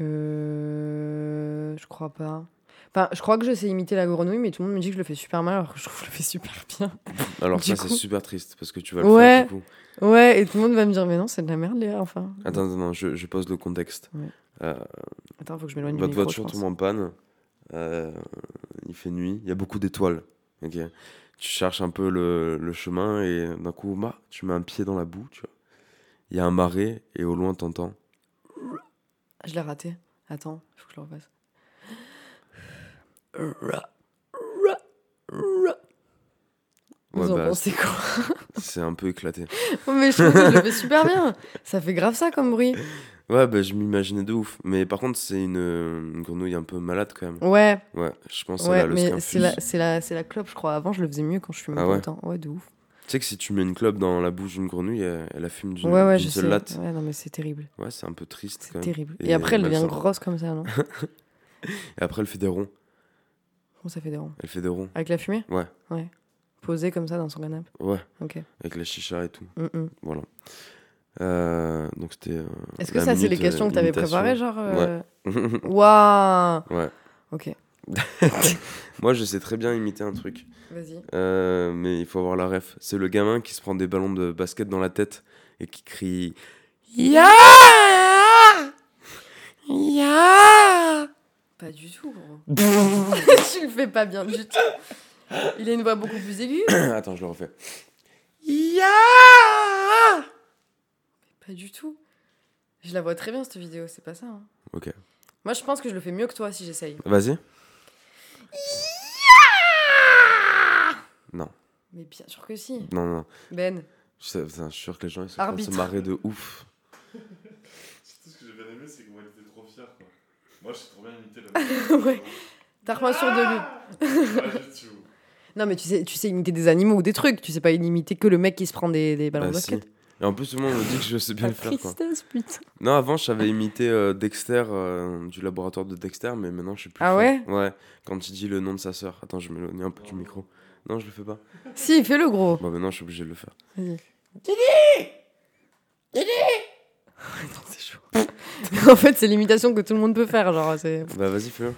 Euh... Je crois pas. Enfin, je crois que je sais imiter la grenouille, mais tout le monde me dit que je le fais super mal, alors que je trouve que je le fais super bien. Alors Du ça, c'est super triste parce que tu vas le Ouais. faire du coup. Ouais, et tout le monde va me dire, mais non, c'est de la merde, Léa, enfin. Attends, attends, je, je pose le contexte. Ouais. Euh, Attends, faut que je m'éloigne du votre micro, voiture tombe en panne. euh, il fait nuit. Il y a beaucoup d'étoiles. Ok tu cherches un peu le, le chemin et d'un coup, bah, tu mets un pied dans la boue. Tu vois. Il y a un marais et au loin, t'entends. Je l'ai raté. Attends, faut que je le refasse. Ouais, Vous en bah, pensez quoi? c'est un peu éclaté. Mais je trouve que je le fais super bien. Ça fait grave ça comme bruit. Ouais, bah, je m'imaginais de ouf. Mais par contre, c'est une, une grenouille un peu malade quand même. Ouais, Ouais, je pense ouais, le mais skin c'est la, c'est la, c'est la clope, je crois. Avant, je le faisais mieux quand je fumais Ah ouais autant. Ouais, de ouf. Tu sais que si tu mets une clope dans la bouche d'une grenouille, elle, elle a fume d'une Ouais, ouais, je seule sais. latte. Ouais, non, mais c'est terrible. Ouais, c'est un peu triste C'est quand même. terrible. Et, Et après, elle devient malsain. grosse comme ça, non Et après, elle fait des ronds. Comment ça fait des ronds Elle fait des ronds. Avec la fumée Ouais. Ouais. Posée comme ça dans son canapé. Ouais, Ok. avec la chicha et tout. Mm, mm. Voilà. Euh, donc c'était. euh, Est-ce que ça, c'est les questions euh, que t'avais imitation. préparées, genre euh, Waouh ouais. Ok, Moi, je sais très bien imiter un truc. vas-y. Euh, mais il faut avoir la ref. C'est le gamin qui se prend des ballons de basket dans la tête et qui crie Ya Ya Pas du tout, gros. tu le fais pas bien du tout. Il a une voix beaucoup plus aiguë. Attends, je le refais. Ya Pas du tout. Je la vois très bien, cette vidéo, c'est pas ça. hein. Ok. Moi, je pense que je le fais mieux que toi si j'essaye. Vas-y. Non. Mais bien sûr que si. Non, non. Ben. Je, sais- putain, je suis sûr que les gens ils sont en train de se Arbitre. marrer de ouf. Surtout ce que j'ai bien aimé, c'est qu'on était trop fiers. Quoi. Moi, j'ai trop bien imité le Ouais. T'as remis sur de lui. Tout. Non, mais tu sais, tu sais imiter des animaux ou des trucs. Tu sais pas imiter que le mec qui se prend des, des ballons Ah, de si. basket. Et en plus, tout le monde me dit que je sais bien le faire. Quoi. tristesse, putain. Non, avant, je savais imiter euh, Dexter euh, du laboratoire de Dexter, mais maintenant, je suis plus. Ah fort. ouais? Ouais, quand il dit le nom de sa sœur. Attends, je m'éloigne un peu du micro. Non, je le fais pas. Si, fais-le gros. Bah, maintenant, je suis obligé de le faire. Vas-y. Non, c'est chaud. en fait, c'est l'imitation que tout le monde peut faire. Genre, c'est. Bah, vas-y, fais-le.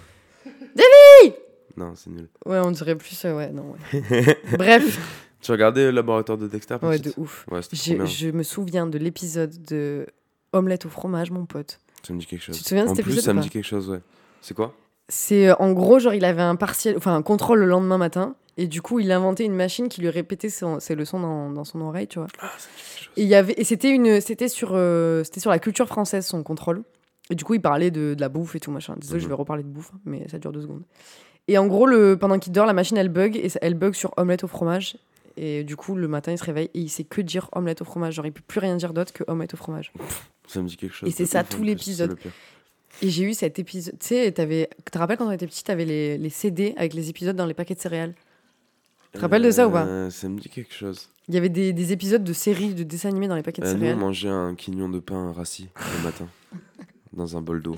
Davy Non, c'est nul. Ouais, on dirait plus. euh, ouais, non, ouais. Bref. Tu as regardé le laboratoire de Dexter Ouais, de ouf. Ouais. Je me souviens de l'épisode de Omelette au fromage, mon pote. Ça me dit quelque chose. Tu te souviens de En cet plus, épisode ça ou me pas? dit quelque chose, ouais. C'est quoi? C'est euh, en gros, genre, il avait un partiel, enfin un contrôle le lendemain matin, et du coup, il a inventé une machine qui lui répétait son- ses leçons dans, dans son oreille, tu vois. Ah, ça me dit quelque chose. Et il y avait, et c'était une, c'était sur, euh, c'était sur la culture française son contrôle. Et du coup, il parlait de, de la bouffe et tout machin. Désolé, Mhm. je vais reparler de bouffe, hein, mais ça dure deux secondes. Et en gros, le, pendant qu'il dort, la machine elle bug et ça- elle bug sur omelette au fromage. Et du coup, le matin, il se réveille et il sait que dire omelette au fromage. Genre, il peut plus rien dire d'autre que omelette au fromage. Ça me dit quelque chose. Et c'est ça, tout l'épisode. Et j'ai eu cet épisode. Tu sais, tu te rappelles quand on était petit, t'avais les, les CD avec les épisodes dans les paquets de céréales. Tu te rappelles de ça ou pas Euh, Ça me dit quelque chose. Il y avait des, des épisodes de séries, de dessins animés dans les paquets de Euh, nous, on céréales. mangeait un quignon de pain rassis le matin. dans un bol d'eau.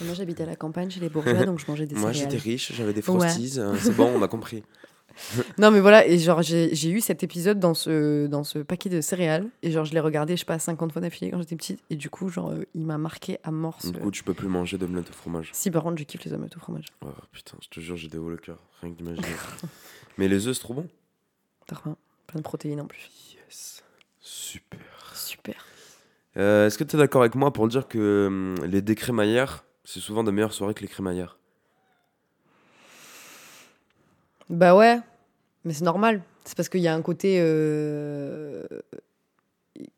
Moi, j'habitais à la campagne chez les bourgeois, donc je mangeais des Moi, céréales. j'étais riche, j'avais des Ouais. frosties. euh, c'est bon, on a compris. Non, mais voilà, et genre, j'ai eu cet épisode dans ce, dans ce paquet de céréales. Et genre, je l'ai regardé, je sais pas, 50 fois d'affilée quand j'étais petite. Et du coup, genre, euh, il m'a marqué à mort. Du coup, tu peux plus manger d'omelette au fromage. Si, par contre, je kiffe les omelettes au fromage. Oh, putain, je te jure, j'ai des hauts le cœur. Rien que d'imaginer. Mais les œufs, c'est trop bon. T'as rien. Plein de protéines en plus. Yes. Super. Super. Euh, Est-ce que tu es d'accord avec moi pour dire que hum, les décrémaillères, c'est souvent de meilleures soirées que les crémaillères? Bah ouais, mais c'est normal. C'est parce qu'il y a un côté. euh,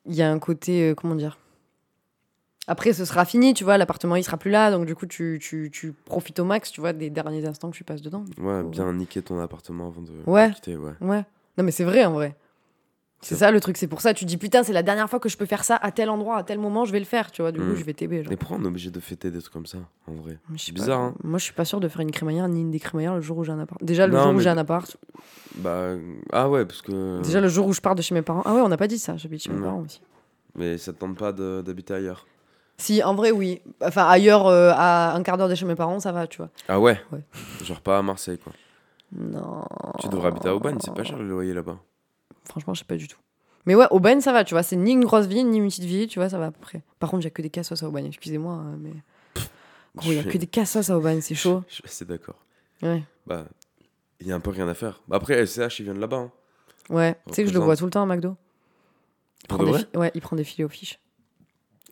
Il y a un côté. euh, Comment dire Après, ce sera fini, tu vois, l'appartement il sera plus là, donc du coup, tu, tu, tu profites au max, tu vois, des derniers instants que tu passes dedans. Ouais, bien niquer ton appartement avant de Ouais. de quitter, ouais. Ouais. Non, mais c'est vrai en vrai. C'est ça le truc, c'est pour ça, tu dis putain, c'est la dernière fois que je peux faire ça à tel endroit, à tel moment, je vais le faire, tu vois, du coup, Mm. je vais t'aider. Mais pourquoi on est obligé de fêter des trucs comme ça, en vrai? C'est pas. bizarre, hein Moi, je suis pas sûr de faire une crémaillère ni une décrémaillère le jour où j'ai un appart. Déjà, le Non, jour où j'ai un appart. Bah, ah ouais, parce que. Déjà, le jour où je pars de chez mes parents. Ah ouais, on n'a pas dit ça, j'habite chez mes parents aussi. Mais ça te tente pas d'habiter ailleurs? Si, en vrai, oui. Enfin, ailleurs, euh, à un quart d'heure de chez mes parents, ça va, tu vois. Ah ouais? Ouais. Genre pas à Marseille, quoi. Non. Tu devrais habiter à Aubagne, c'est pas cher le loyer là-bas. Franchement, je sais pas du tout. Mais ouais, Aubagne, ça va, tu vois. C'est ni une grosse ville, ni une petite ville, tu vois, ça va à peu près. Par contre, il y a que des cassos à Aubagne, excusez-moi, hein, mais. Gros, il y a que des cassos à Aubagne, c'est chaud. Je suis assez d'accord. Ouais. Bah, il y a un peu rien à faire. Bah, après, SCH, ils viennent là-bas. hein. Ouais. Tu sais que je le vois tout le temps à McDo. Il Pour prend de des vrai fi- Ouais, il prend des filets aux fiches.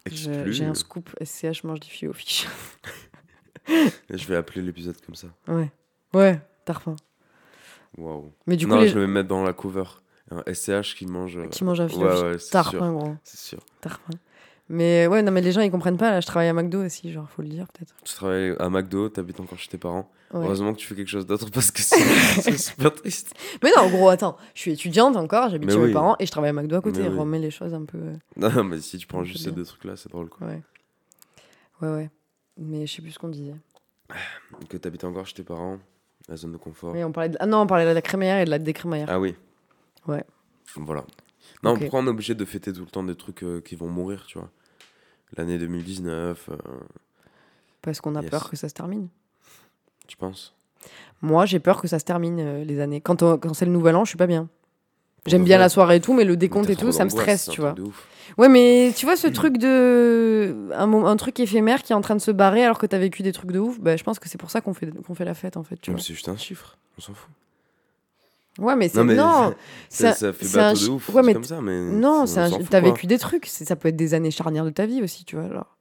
Je-. J'ai un scoop SCH mange des filets aux fiches. Je vais appeler l'épisode comme ça. ouais. Ouais, t'as refaim. Waouh. Mais du coup, non, les je vais mettre dans la cover. Un SCH qui mange. euh, qui mangent un filet Ouais, refaim, gros. C'est sûr. Refaim. Mais ouais, non, mais les gens, ils comprennent pas. Là, je travaille à McDo aussi, genre, faut le dire, peut-être. Tu travailles à McDo, t'habites encore chez tes parents. Ouais. Heureusement que tu fais quelque chose d'autre parce que c'est super triste. Mais non, gros, attends. Je suis étudiante encore, j'habite chez oui. mes parents et je travaille à McDo à côté. Mais oui. Remets les choses un peu. euh, Non, mais si tu prends juste ces deux trucs-là, c'est drôle quoi. Ouais. Ouais, ouais. Mais je sais plus ce qu'on disait. Que t'habites encore chez tes parents, la zone de confort. Oui, on parlait de... Ah non, on parlait de la crémaillère et de la décrémaillère. Ah oui. Ouais. Voilà. Non, Ok. pourquoi on est obligé de fêter tout le temps des trucs euh, qui vont mourir, tu vois? L'année 2019, euh, Parce qu'on a Yes. peur que ça se termine. tu penses? Moi, j'ai peur que ça se termine euh, les années. Quand, on- quand c'est le nouvel an, je suis pas bien. J'aime bien la soirée et tout, mais le décompte et tout, ça me stresse, tu vois. Ouais, mais tu vois ce truc de. Un, un truc éphémère qui est en train de se barrer alors que t'as vécu des trucs de ouf, bah, je pense que c'est pour ça qu'on fait, qu'on fait la fête en fait. Tu vois. c'est juste un chiffre, on s'en fout. Ouais, mais c'est. Non, mais Non, Ça, ça fait c'est un bateau de ouf, Ouais, mais comme ça, mais. Non, un- t'as vécu des trucs. Ça peut être des années charnières de ta vie aussi, tu vois. Genre.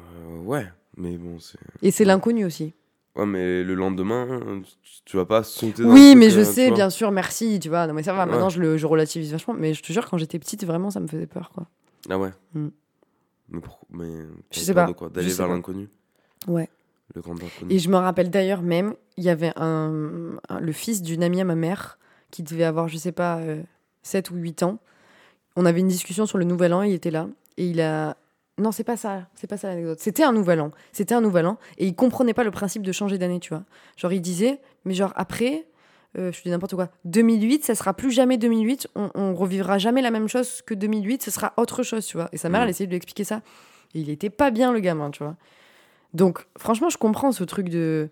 Euh, ouais, mais bon, c'est. Et c'est l'inconnu aussi. Ouais, mais le lendemain, tu, vas pas sauter dans Oui, mais truc, je euh, sais, bien sûr, merci, tu vois. Non, mais ça va, Ouais. maintenant je, le, je relativise vachement. Mais je te jure, quand j'étais petite, vraiment, ça me faisait peur, quoi. Ah ouais Mm. Mais pourquoi mais Je sais pas, D'aller vers l'inconnu? Ouais. Le grand inconnu. Et je me rappelle d'ailleurs même, il y avait un, un- le fils d'une amie à ma mère qui devait avoir, je sais pas, euh, 7 ou 8 ans. On avait une discussion sur le nouvel an, il était là. Et il a. Non, c'est pas ça, c'est pas ça l'anecdote. C'était un nouvel an. C'était un nouvel an. Et il comprenait pas le principe de changer d'année, tu vois. Genre, il disait, mais genre, après, euh, je dis n'importe quoi, 2008, ça sera plus jamais 2008. On, on revivra jamais la même chose que 2008. Ce sera autre chose, tu vois. Et sa mère, elle essayait de lui expliquer ça. Et il était pas bien, le gamin, tu vois. Donc, franchement, je comprends ce truc de.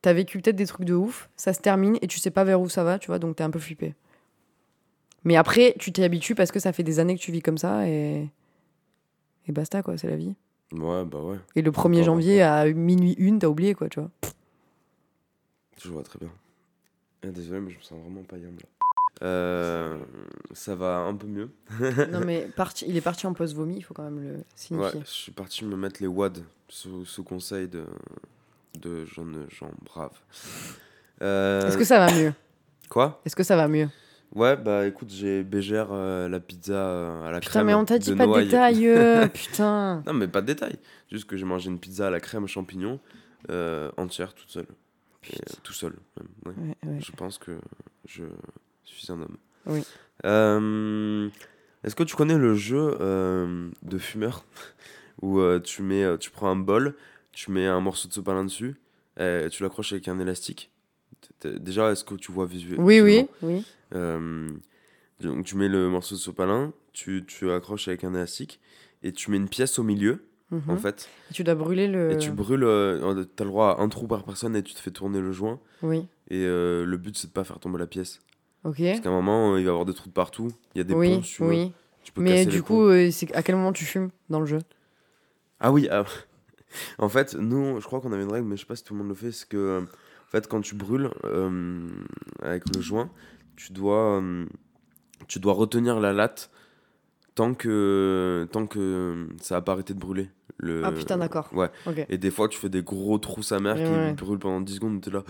T'as vécu peut-être des trucs de ouf, ça se termine et tu sais pas vers où ça va, tu vois, donc t'es un peu flippé. Mais après, tu t'y habitues parce que ça fait des années que tu vis comme ça et. Et basta, quoi, c'est la vie. Ouais, bah ouais, Et le 1er Encore, janvier à minuit une, t'as oublié, quoi, tu vois. je vois très bien. Ah, désolé, mais je me sens vraiment pas yam là. Euh, ça va un peu mieux. non, mais parti, il est parti en post-vomi, il faut quand même le Ouais, signifier. je suis parti me mettre les wads sous, sous conseil de, de jeunes gens braves. Euh, Est-ce que ça va mieux Quoi? Est-ce que ça va mieux? Ouais, bah écoute, j'ai bégère euh, la pizza à la Putain, crème. mais on t'a dit de pas de détails, putain. Non, mais pas de détails. Juste que j'ai mangé une pizza à la crème champignon euh, entière, toute seule. Et, tout seul, même. ouais. Ouais, ouais. Je pense que je suis un homme. Oui. Euh, Est-ce que tu connais le jeu euh, de fumeur? Où euh, tu mets, tu prends un bol, tu mets un morceau de sopalin dessus, et tu l'accroches avec un élastique. Déjà, est-ce que tu vois visuel Oui, oui, visuellement? oui. Donc tu mets le morceau de sopalin, tu, tu accroches avec un élastique et tu mets une pièce au milieu Mhm. en fait Et tu dois brûler le. et tu brûles. euh, T'as le droit à un trou par personne et tu te fais tourner le joint Oui, et le but c'est de pas faire tomber la pièce. Ok. Parce qu'à un moment euh, il va y avoir des trous de partout, il y a des oui, ponts tu oui. Peux Mais du coup, euh, c'est à quel moment tu fumes dans le jeu? Ah oui, ah, en fait, nous, je crois qu'on avait une règle, mais je sais pas si tout le monde le fait, c'est que, euh, en fait, quand tu brûles euh, avec le joint, tu dois, tu dois retenir la latte tant que, tant que ça a pas arrêté de brûler. Le... Ah putain, d'accord. Ouais. Ok. Et des fois, tu fais des gros trous sa mère Ouais, qui ouais. brûlent pendant 10 secondes, t'es là.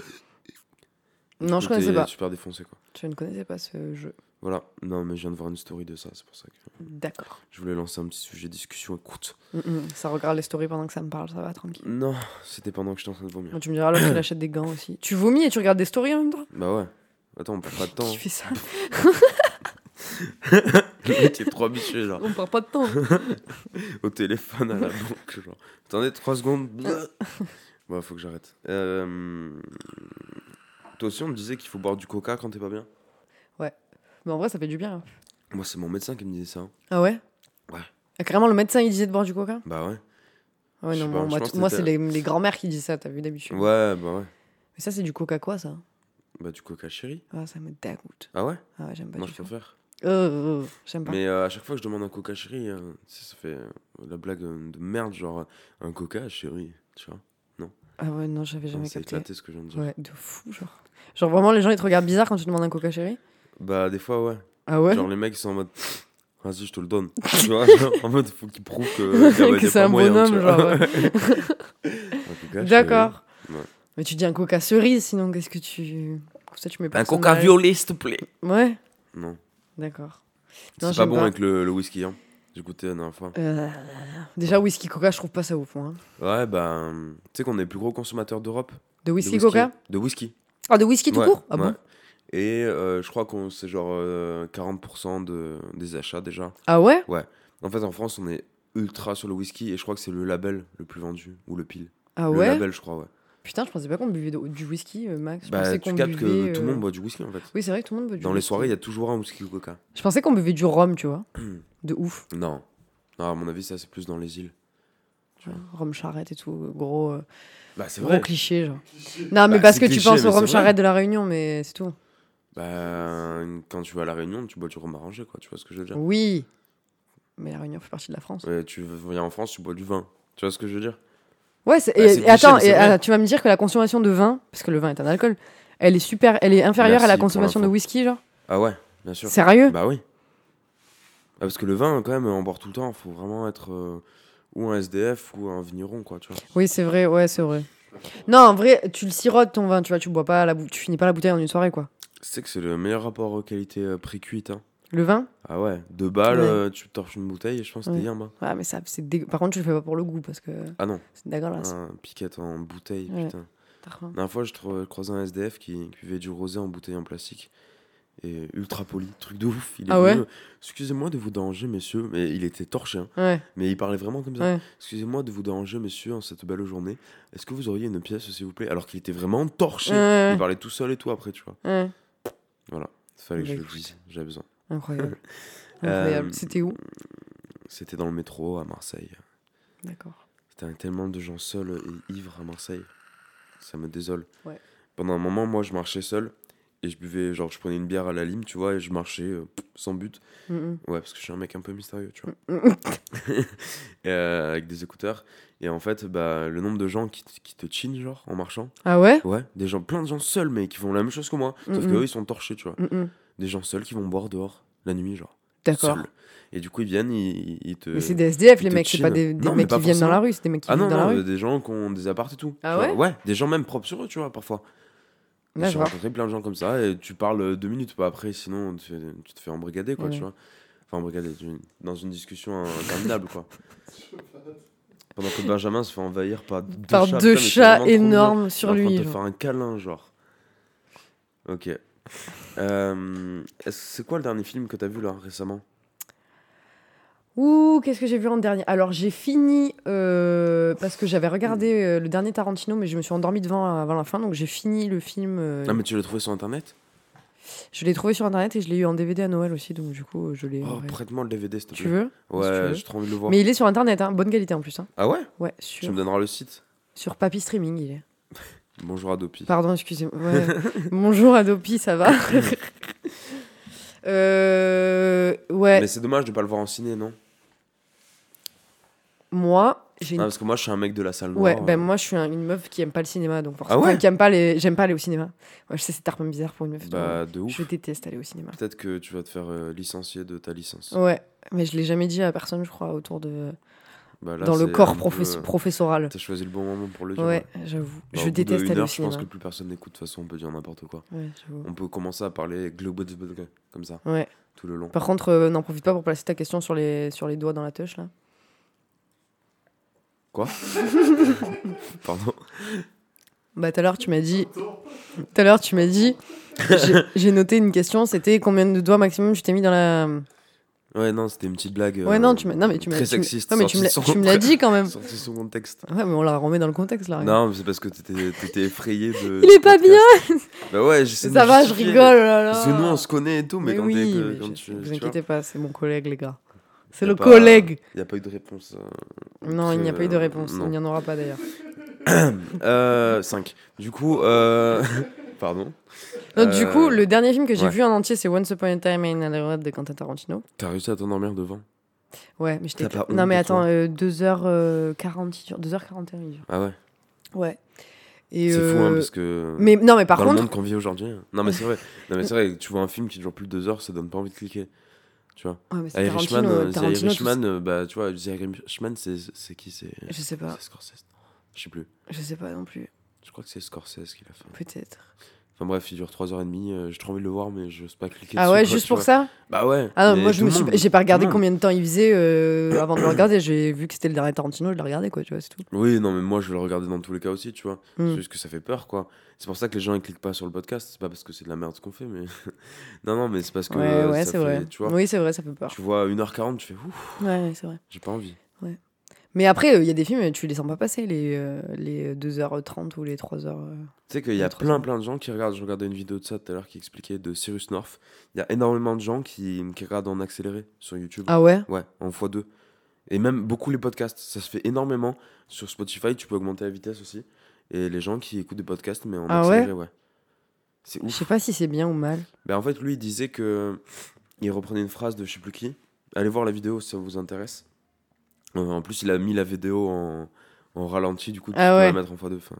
Non, je t'es connaissais pas. super défoncé, quoi. Je ne connaissais pas ce jeu. Voilà. Non, mais je viens de voir une story de ça, c'est pour ça que D'accord. je voulais lancer un petit sujet de discussion. Écoute. Mm, mm. Ça regarde les stories pendant que ça me parle, ça va, tranquille. Non, c'était pendant que j'étais en train de vomir. Moi, tu me diras, l'autre, il achète des gants aussi. Tu vomis et tu regardes des stories en même temps? Bah ouais. Attends, on perd pas de temps. Qui fait ça Le mec est trop habitué, genre, On perd pas de temps. au téléphone à la banque, genre. Attendez, 3 secondes. Bon, faut que j'arrête. Euh... Toi aussi, on me disait qu'il faut boire du coca quand t'es pas bien Mais en vrai, ça fait du bien. hein. Moi, c'est mon médecin qui me disait ça. hein. Ah ouais? Ouais. Ah, carrément, le médecin, il disait de boire du coca? Bah ouais. Ah Ouais, Je non, sais moi, je moi, pense t- que moi, c'était- c'est les, les grands-mères qui disent ça, t'as vu d'habitude. Ouais, bah ouais. Mais ça, c'est du coca quoi, ça? Bah du coca chéri. Ah, ça me dégoûte. Ah ouais? Ah ouais, j'aime pas Moi, du je tout. préfère. Euh, euh, euh, j'aime pas. Mais euh, à chaque fois que je demande un coca chéri, euh, tu sais, ça fait euh, la blague euh, de merde, genre euh, un coca chéri, tu vois. Ah ouais, non, j'avais jamais C'est capté. éclaté ce que je viens de dire. Ouais, de fou, genre. Genre, vraiment, les gens, ils te regardent bizarre quand tu demandes un coca chéri Bah des fois, ouais. Ah ouais Genre les mecs ils sont en mode vas-y je te le donne. tu vois, genre, en mode faut qu'ils prouvent que, Que c'est pas un moyen, bonhomme, genre, ouais. D'accord. Ouais. Mais tu dis un coca cerise, sinon, qu'est-ce que tu. Ça, tu mets chéri. Un coca violet s'il te plaît. Ouais, Non, d'accord. c'est pas bon pas. avec le, le whisky. Hein. J'ai goûté la dernière fois. Euh, Déjà, whisky coca, je trouve pas ça moi, hein. Ouais, bah tu sais qu'on est les plus gros consommateurs d'Europe. De de whisky, coca De whisky. Ah, de whisky tout Ouais, court? Ah ouais. bon Et euh, je crois qu'on c'est genre euh, 40% de, des achats déjà. Ah ouais En fait en France on est ultra sur le whisky et je crois que c'est le label le plus vendu ou le pile. Ah le ouais? label je crois ouais. Putain, je pensais pas qu'on buvait de- du whisky, euh, Max. Je Bah pensais tu qu'on captes que buvait, tout le euh, monde boit du whisky en fait. Oui, c'est vrai que tout le monde boit du Dans les soirées il y a toujours un whisky ou coca. Je pensais qu'on buvait du rhum, tu vois. de ouf. Non. Non, à mon avis, ça, c'est plus dans les îles. Tu vois, Rhum charrette et tout. Gros, euh, Bah, c'est gros vrai. cliché, genre. Non, mais Bah, parce que tu penses au rhum charrette de la Réunion, mais c'est tout. Bah, quand tu vas à La Réunion, tu bois du rhum arrangé, quoi. Tu vois ce que je veux dire Oui. Mais la Réunion fait partie de la France. Ouais, Tu viens en France, tu bois du vin. Tu vois ce que je veux dire? Ouais, c'est- Bah, et, attends, et, ah, tu vas me dire que la consommation de vin, parce que le vin est un alcool, elle est super, elle est inférieure à la consommation de whisky, genre? Ah ouais, bien sûr. Sérieux? Bah oui. Ah, parce que le vin, quand même, on boit tout le temps. Faut vraiment être euh, ou un SDF ou un vigneron, quoi. Tu vois Oui, c'est vrai, ouais, c'est vrai. Non, en vrai, tu le sirotes ton vin, tu vois, tu bois pas la bou- tu finis pas la bouteille en une soirée, quoi. Tu sais que c'est le meilleur rapport qualité-prix-cuite. Hein. Le vin Ah ouais, deux balles, Ouais. euh, tu torches une bouteille et je pense que c'était Ouais. yam. hein. Ouais, mais ça, c'est. Par contre, tu le fais pas pour le goût, parce que Ah non, c'est dégueulasse. un piquette en bouteille, Ouais. putain. La dernière fois, je trou- croisais un SDF qui, buvait du rosé en bouteille en plastique. Et ultra poli, truc de ouf. Il est Ah ouais Excusez-moi de vous déranger, messieurs. Mais il était torché, hein. Ouais, Mais il parlait vraiment comme ça. ouais. Excusez-moi de vous déranger, messieurs, en cette belle journée. Est-ce que vous auriez une pièce, s'il vous plaît? Alors qu'il était vraiment torché. Ouais, Il parlait tout seul et tout après, tu vois. ouais. Voilà. Fallait que Bah, je le dise. J'avais besoin. Incroyable. Euh, Incroyable. C'était où? C'était dans le métro à Marseille. D'accord. C'était tellement de gens seuls et ivres à Marseille. Ça me désole. Ouais. Pendant un moment, moi, je marchais seul et je buvais, genre, je prenais une bière à la lime, tu vois, et je marchais euh, sans but. Mhm. Ouais, parce que je suis un mec un peu mystérieux, tu vois. Et, euh, avec des écouteurs. Et en fait, bah, le nombre de gens qui, qui te chinent, genre, en marchant. Ah ouais? Ouais, des gens, plein de gens seuls, mais qui font la même chose que moi. Sauf Mhm. qu'eux, ils sont torchés, tu vois. Des gens seuls qui vont boire dehors, la nuit, genre. D'accord. Et du coup, ils viennent, ils, ils te. Mais c'est des SDF, les mecs, c'est pas des, des Non, mecs qui viennent dans la rue, c'est des mecs qui Ah non, vivent dans non, la rue. des gens qui ont des apparts et tout. Ah vois. ouais Ouais, des gens même propres sur eux, tu vois, parfois. J'ai rencontré plein de gens comme ça et tu parles deux minutes, pas après, sinon tu, te fais embrigader, quoi, Ouais. tu vois. Enfin, embrigader, dans une discussion interminable, quoi. Pendant que Benjamin se fait envahir par deux Par chats. deux putain, chats énormes Il sur lui. te genre. faire un câlin, genre. Ok. Euh, c'est quoi le dernier film que t'as vu, là, récemment? Ouh, qu'est-ce que j'ai vu en dernier? Alors j'ai fini euh, parce que j'avais regardé euh, le dernier Tarantino, mais je me suis endormie devant avant la fin, donc j'ai fini le film. Ah, mais tu l'as trouvé sur internet? Je l'ai trouvé sur internet et je l'ai eu en DVD à Noël aussi, donc du coup je l'ai. Oh, ouais. prête-moi le DVD, s'il te Tu plaît. veux tu Ouais, veux. j'ai trop envie de le voir. Mais il est sur internet, hein, bonne qualité en plus. Hein. Ah ouais? Ouais, Tu sur, me donneras le site sur Papy Streaming il est. Bonjour Adopi. Pardon, excusez-moi. Ouais. Bonjour Adopi, ça va euh, Ouais, Mais c'est dommage de pas le voir en ciné, non? Moi, j'ai une Ah, parce que moi, je suis un mec de la salle noire. Ouais, ben euh. moi je suis un- une meuf qui aime pas le cinéma, donc forcément. ouais? enfin, qui aime pas les, j'aime pas aller au cinéma. Ouais, je sais, c'est tellement bizarre pour une meuf. Bah, de ouf. je déteste aller au cinéma. Peut-être que tu vas te faire euh, licencier de ta licence. Ouais, mais je l'ai jamais dit à personne, je crois, autour de Bah, là, dans le corps peu, professe- euh, professoral. T'as choisi le bon moment pour le dire. Ouais, j'avoue. Bah, je déteste aller au Je pense que plus personne n'écoute. De toute façon, on peut dire n'importe quoi. Ouais. On peut commencer à parler global comme ça, Ouais. tout le long. Par contre, euh, n'en profite pas pour placer ta question sur les, sur les doigts dans la touche là. Quoi Pardon Bah tout à l'heure tu m'as dit, tout à l'heure tu m'as dit, j'ai- j'ai noté une question, c'était combien de doigts maximum tu t'es mis dans la. Ouais, non, c'était une petite blague. Ouais euh, non tu m'as, non mais tu m'as, Très tu sexiste. Ouais, mais tu me l'as, sorti tu me sans- l'as dit quand même. Sorti son contexte. Ouais mais on la remet dans le contexte là. regarde. Non, mais c'est parce que t'étais t'étais effrayé de. Il du est pas podcast. Bah ouais, j'essaie de Ça me va, je justifier, rigole là là. Parce que nous, on se connaît et tout, mais, Mais quand, oui, t'es- que- mais quand je- tu. vous inquiétez pas, c'est mon collègue, les gars. C'est y a le pas- collègue. Il n'y a pas eu de réponse. euh, Non, il n'y a pas eu de euh, réponse. non. Il n'y en aura pas d'ailleurs. Euh, 5. Du coup, euh... pardon. Donc, du Euh, coup, le dernier film que j'ai ouais. vu en entier, c'est Once Upon a Time in Hollywood de Quentin Tarantino. T'as réussi à t'endormir devant Ouais, mais j'étais. T'as pas Non, mais attends, toi euh, 2h40, il dure. 2h41, il dure. Ah ouais. Ouais. C'est fou, hein, euh, parce que. Mais non, mais par dans le contre. monde qu'on vit aujourd'hui. hein. Non, mais c'est vrai. Non, mais c'est vrai, tu vois un film qui dure plus de 2 heures, ça donne pas envie de cliquer. Tu vois. Ouais, mais c'est euh, euh, bah, tu vois, c'est qui C'est Je sais pas. c'est Scorsese. Je sais plus. Je sais pas non plus. Je crois que c'est Scorsese qui l'a fait. Peut-être. Enfin bref, il dure 3h30. euh, J'ai trop envie de le voir, mais je sais pas cliquer Ah ouais, juste pour ça Bah ouais. Ah non, moi je me suis, j'ai pas regardé combien de temps il faisait euh, avant de le regarder. J'ai vu que c'était le dernier Tarantino, je l'ai regardé quoi, tu vois, c'est tout. Oui, non, mais moi je vais le regarder dans tous les cas aussi, tu vois. Mm. C'est juste que ça fait peur, quoi. C'est pour ça que les gens ils cliquent pas sur le podcast. C'est pas parce que c'est de la merde ce qu'on fait, mais. non, non, mais c'est parce que. Ouais, ouais, c'est vrai. Tu vois, Oui, c'est vrai, ça fait peur. tu vois 1h40, tu fais ouf, Ouais, ouais, c'est vrai. j'ai pas envie. Mais après, il y a des films, tu les sens pas passer, les, euh, les 2h30 ou les 3h. euh. Tu sais qu'il y a Ouais, plein plein de gens qui regardent. Je regardais une vidéo de ça tout à l'heure qui expliquait de Cyrus North. Il y a énormément de gens qui, qui regardent en accéléré sur YouTube. Ah ouais? Ouais, en x2. Et même beaucoup les podcasts. Ça se fait énormément. Sur Spotify, tu peux augmenter la vitesse aussi. Et les gens qui écoutent des podcasts, mais en Ah ouais? accéléré, ouais. C'est Je ouf. sais pas si c'est bien ou mal. Ben, en fait, lui, il disait que. Il reprenait une phrase de je sais plus qui. Allez voir la vidéo si ça vous intéresse. Euh, en plus, il a mis la vidéo en, en ralenti, du coup, tu Ah peux ouais. la mettre en x2. Enfin,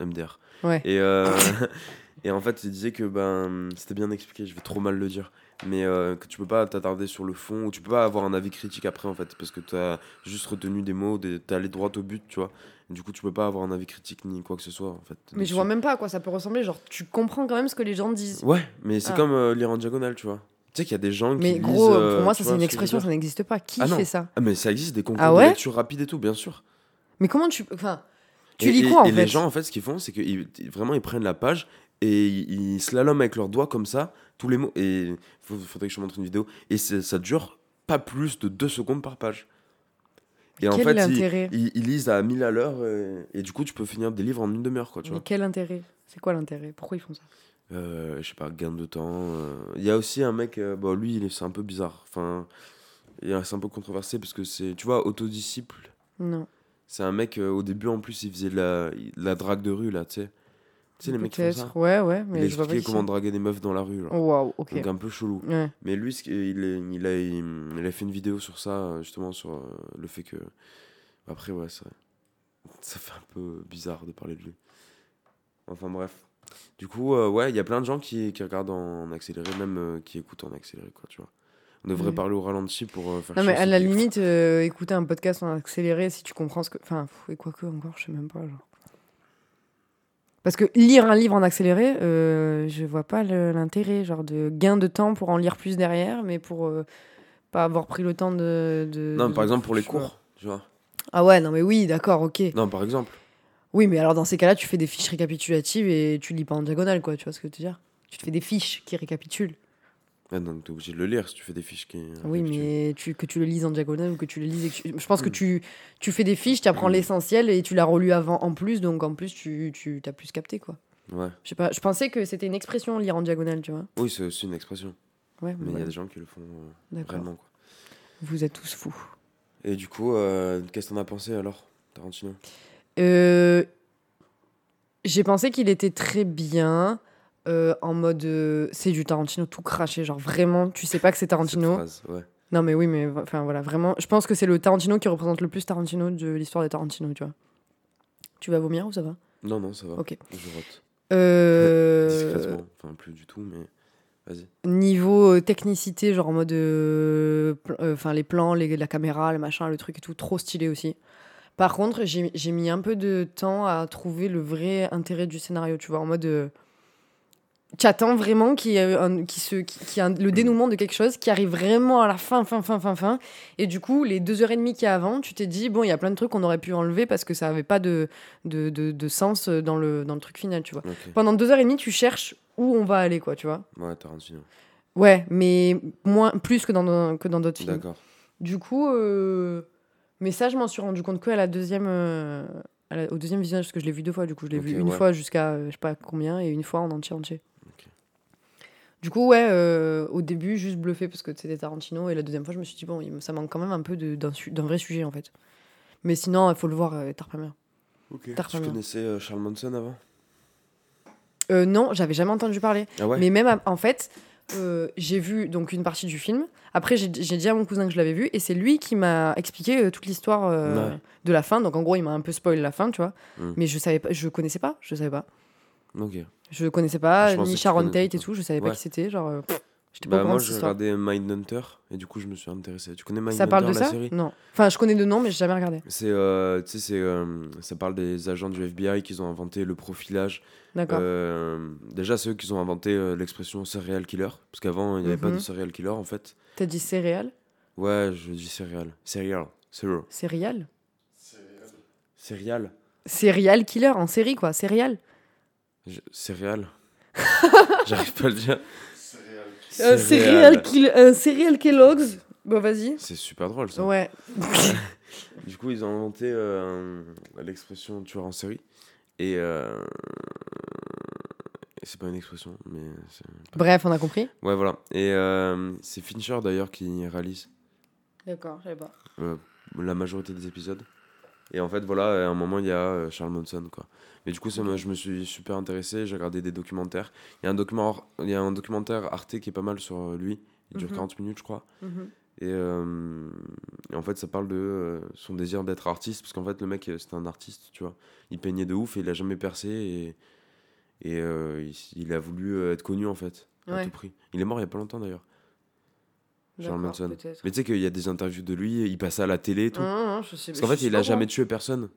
MDR. Ouais. Et, euh, et en fait, il disait que ben, c'était bien expliqué, je vais trop mal le dire. Mais euh, que tu peux pas t'attarder sur le fond, ou tu peux pas avoir un avis critique après, en fait, parce que tu as juste retenu des mots, des- t'es allé droit au but, tu vois. Du coup, tu peux pas avoir un avis critique ni quoi que ce soit, en fait. Mais je vois même pas à quoi ça peut ressembler. Genre, tu comprends quand même ce que les gens disent. Ouais, mais c'est Ah. comme euh, lire en diagonale, tu vois. Sais qu'il y a des gens qui Mais gros, euh, pour moi, ça c'est une expression, ça n'existe pas. Qui Ah fait ça Ah, mais ça existe, des concours Ah de ouais lecture rapide et tout, bien sûr. Mais comment tu. Enfin, tu Et- lis et- quoi en et fait les gens, en fait, ce qu'ils font, c'est que ils- vraiment, ils prennent la page et ils, ils slalom avec leurs doigts comme ça, tous les mots. Et il faudrait que je te montre une vidéo. Et ça dure pas plus de deux secondes par page. Et en Quel fait, ils, l'intérêt ils- ils lisent à 1000 à l'heure. Et, et du coup, tu peux finir des livres en une demi-heure, quoi, tu Mais vois. quel intérêt? C'est quoi l'intérêt? Pourquoi ils font ça? Je sais pas, gain de temps. euh. Il y a aussi un mec, euh, bon, lui, il est- c'est un peu bizarre. Enfin, il est- c'est un peu controversé parce que c'est, tu vois, autodisciple. Non. C'est un mec, euh, au début, en plus, il faisait de la, de la drague de rue, là, tu sais. Tu sais, les mecs qui font ça. Ouais, ouais, Il mais pas expliquait comment draguer des meufs dans la rue. Oh, Waouh, ok. Donc un peu chelou. Ouais. Mais lui, il, est- il, a, il, il a fait une vidéo sur ça, euh, justement, sur euh, le fait que. Après, ouais, ça, ça fait un peu bizarre de parler de lui. Enfin, bref. Du coup, euh, ouais, il y a plein de gens qui, qui regardent en accéléré, même euh, qui écoutent en accéléré, quoi, tu vois. On devrait Ouais. parler au ralenti pour euh, faire Non, mais à la limite, euh, écouter un podcast en accéléré si tu comprends ce que. Enfin, et quoique encore, je sais même pas. Genre. Parce que lire un livre en accéléré, je vois pas l'intérêt. Genre de gain de temps pour en lire plus derrière, mais pour pas avoir pris le temps de. de- Non, de- par exemple, pour les vois. cours, tu vois. Ah ouais, non, mais oui, d'accord, ok. Non, par exemple. Oui, mais alors dans ces cas-là, tu fais des fiches récapitulatives et tu lis pas en diagonale, quoi. Tu vois ce que je veux dire? Tu te fais des fiches qui récapitulent. Ouais, donc t'es obligé de le lire si tu fais des fiches qui. Oui, mais tu, que tu le lises en diagonale ou que tu le lises. tu- Je pense que Mm. tu, tu fais des fiches, tu apprends Mm. l'essentiel et tu l'as relu avant en plus, donc en plus tu, tu as plus capté quoi. Ouais. Je sais pas, je pensais que c'était une expression lire en diagonale, tu vois. Oui, c'est aussi une expression. Ouais, Mais il y a des gens qui le font euh, réellement, quoi. Vous êtes tous fous. Et du coup, euh, qu'est-ce que t'en as pensé alors, Tarantino? Euh, J'ai pensé qu'il était très bien. euh, en mode euh, c'est du Tarantino tout craché genre vraiment tu sais pas que c'est Tarantino phrase, ouais. non mais oui mais enfin voilà vraiment je pense que c'est le Tarantino qui représente le plus Tarantino de l'histoire des Tarantino tu vois tu vas vomir ou ça va? Non, non, ça va. Ok. Je rote. Euh, Discrètement. Enfin, plus du tout, mais vas-y. Niveau technicité, genre en mode. Enfin, les plans, les- la caméra, le machin, le truc et tout, trop stylé aussi. Par contre, j'ai mis un peu de temps à trouver le vrai intérêt du scénario, tu vois, en mode. euh, tu attends vraiment qu'il y ait un, qu'il se, un- le dénouement de quelque chose qui arrive vraiment à la fin, fin, fin, fin, fin. Et du coup, les deux heures et demie qu'il y a avant, tu t'es dit, bon, il y a plein de trucs qu'on aurait pu enlever parce que ça avait pas de, de, de, de sens dans le, dans le truc final, tu vois. Pendant deux heures et demie, tu cherches où on va aller, quoi, tu vois. Ouais, Tarantino. Ouais, mais moins, plus que dans, que dans d'autres films. D'accord. Du coup, euh, mais ça, je m'en suis rendu compte que à la deuxième, euh, à la- au deuxième visionnage, parce que je l'ai vu deux fois, du coup, je l'ai vu une ouais. fois jusqu'à euh, je sais pas combien et une fois en entier entier. Du coup, ouais, euh, au début, juste bluffé parce que c'était Tarantino, et la deuxième fois, je me suis dit, bon, ça manque quand même un peu d'un vrai sujet, en fait. Mais sinon, il faut le voir, euh, Tarpamir. Ok. T'as Tu connaissais euh, Charles Manson avant? Euh, non, j'avais jamais entendu parler. Ah ouais? Mais même, en fait, euh, j'ai vu donc une partie du film. Après, j'ai dit à mon cousin que je l'avais vu, et c'est lui qui m'a expliqué euh, toute l'histoire euh, Ouais. de la fin. Donc, en gros, il m'a un peu spoil la fin, tu vois. Mm. Mais je savais pas, je connaissais pas, je savais pas. Ok. Je connaissais pas Je ni Sharon Tate et tout, je savais Ouais. pas qui c'était. Genre, pff, Bah, moi, j'ai regardé Mindhunter et du coup, je me suis intéressé. Tu connais Mindhunter Ça parle de la ça série? Non. Enfin, je connais de nom, mais j'ai jamais regardé. C'est, euh, tu sais, euh, ça parle des agents du FBI qui ont inventé le profilage. D'accord. Euh, déjà, c'est eux qui ont inventé euh, l'expression serial killer. Parce qu'avant, il n'y avait pas de Mhm. serial killer en fait. T'as dit céréales Ouais, je dis serial. Serial. Serial. Céréales Serial. Céréal killer en série, quoi. Céréales Je- Serial. J'arrive pas à le dire. Céréales. Euh, Céréal. Céréal kill- euh, Kellogg's Bon, vas-y. C'est super drôle ça. Ouais. Du coup, ils ont inventé euh, l'expression tueur en série. Et. euh, et c'est pas une expression, mais. c'est- Bref, on a compris. Ouais, voilà. Et euh, c'est Fincher d'ailleurs qui réalise D'accord, je savais pas. la majorité des épisodes. Et en fait, voilà, à un moment, il y a euh, Charles Manson, quoi. Mais du coup, ça je me suis super intéressé, j'ai regardé des documentaires. Il y, a un document, il y a un documentaire Arte qui est pas mal sur euh, lui. Il dure Mhm. 40 minutes, je crois. Mhm. Et, euh, et en fait, ça parle de euh, son désir d'être artiste, parce qu'en fait, le mec, c'était un artiste, tu vois. Il peignait de ouf et il a jamais percé, et, et euh, il, il a voulu être connu, en fait, à Ouais. tout prix. Il est mort il y a pas longtemps, d'ailleurs, Charles Manson. Mais tu sais qu'il y a des interviews de lui, il passait à la télé et tout. Non, non, je sais Parce qu'en fait, il a jamais tué personne.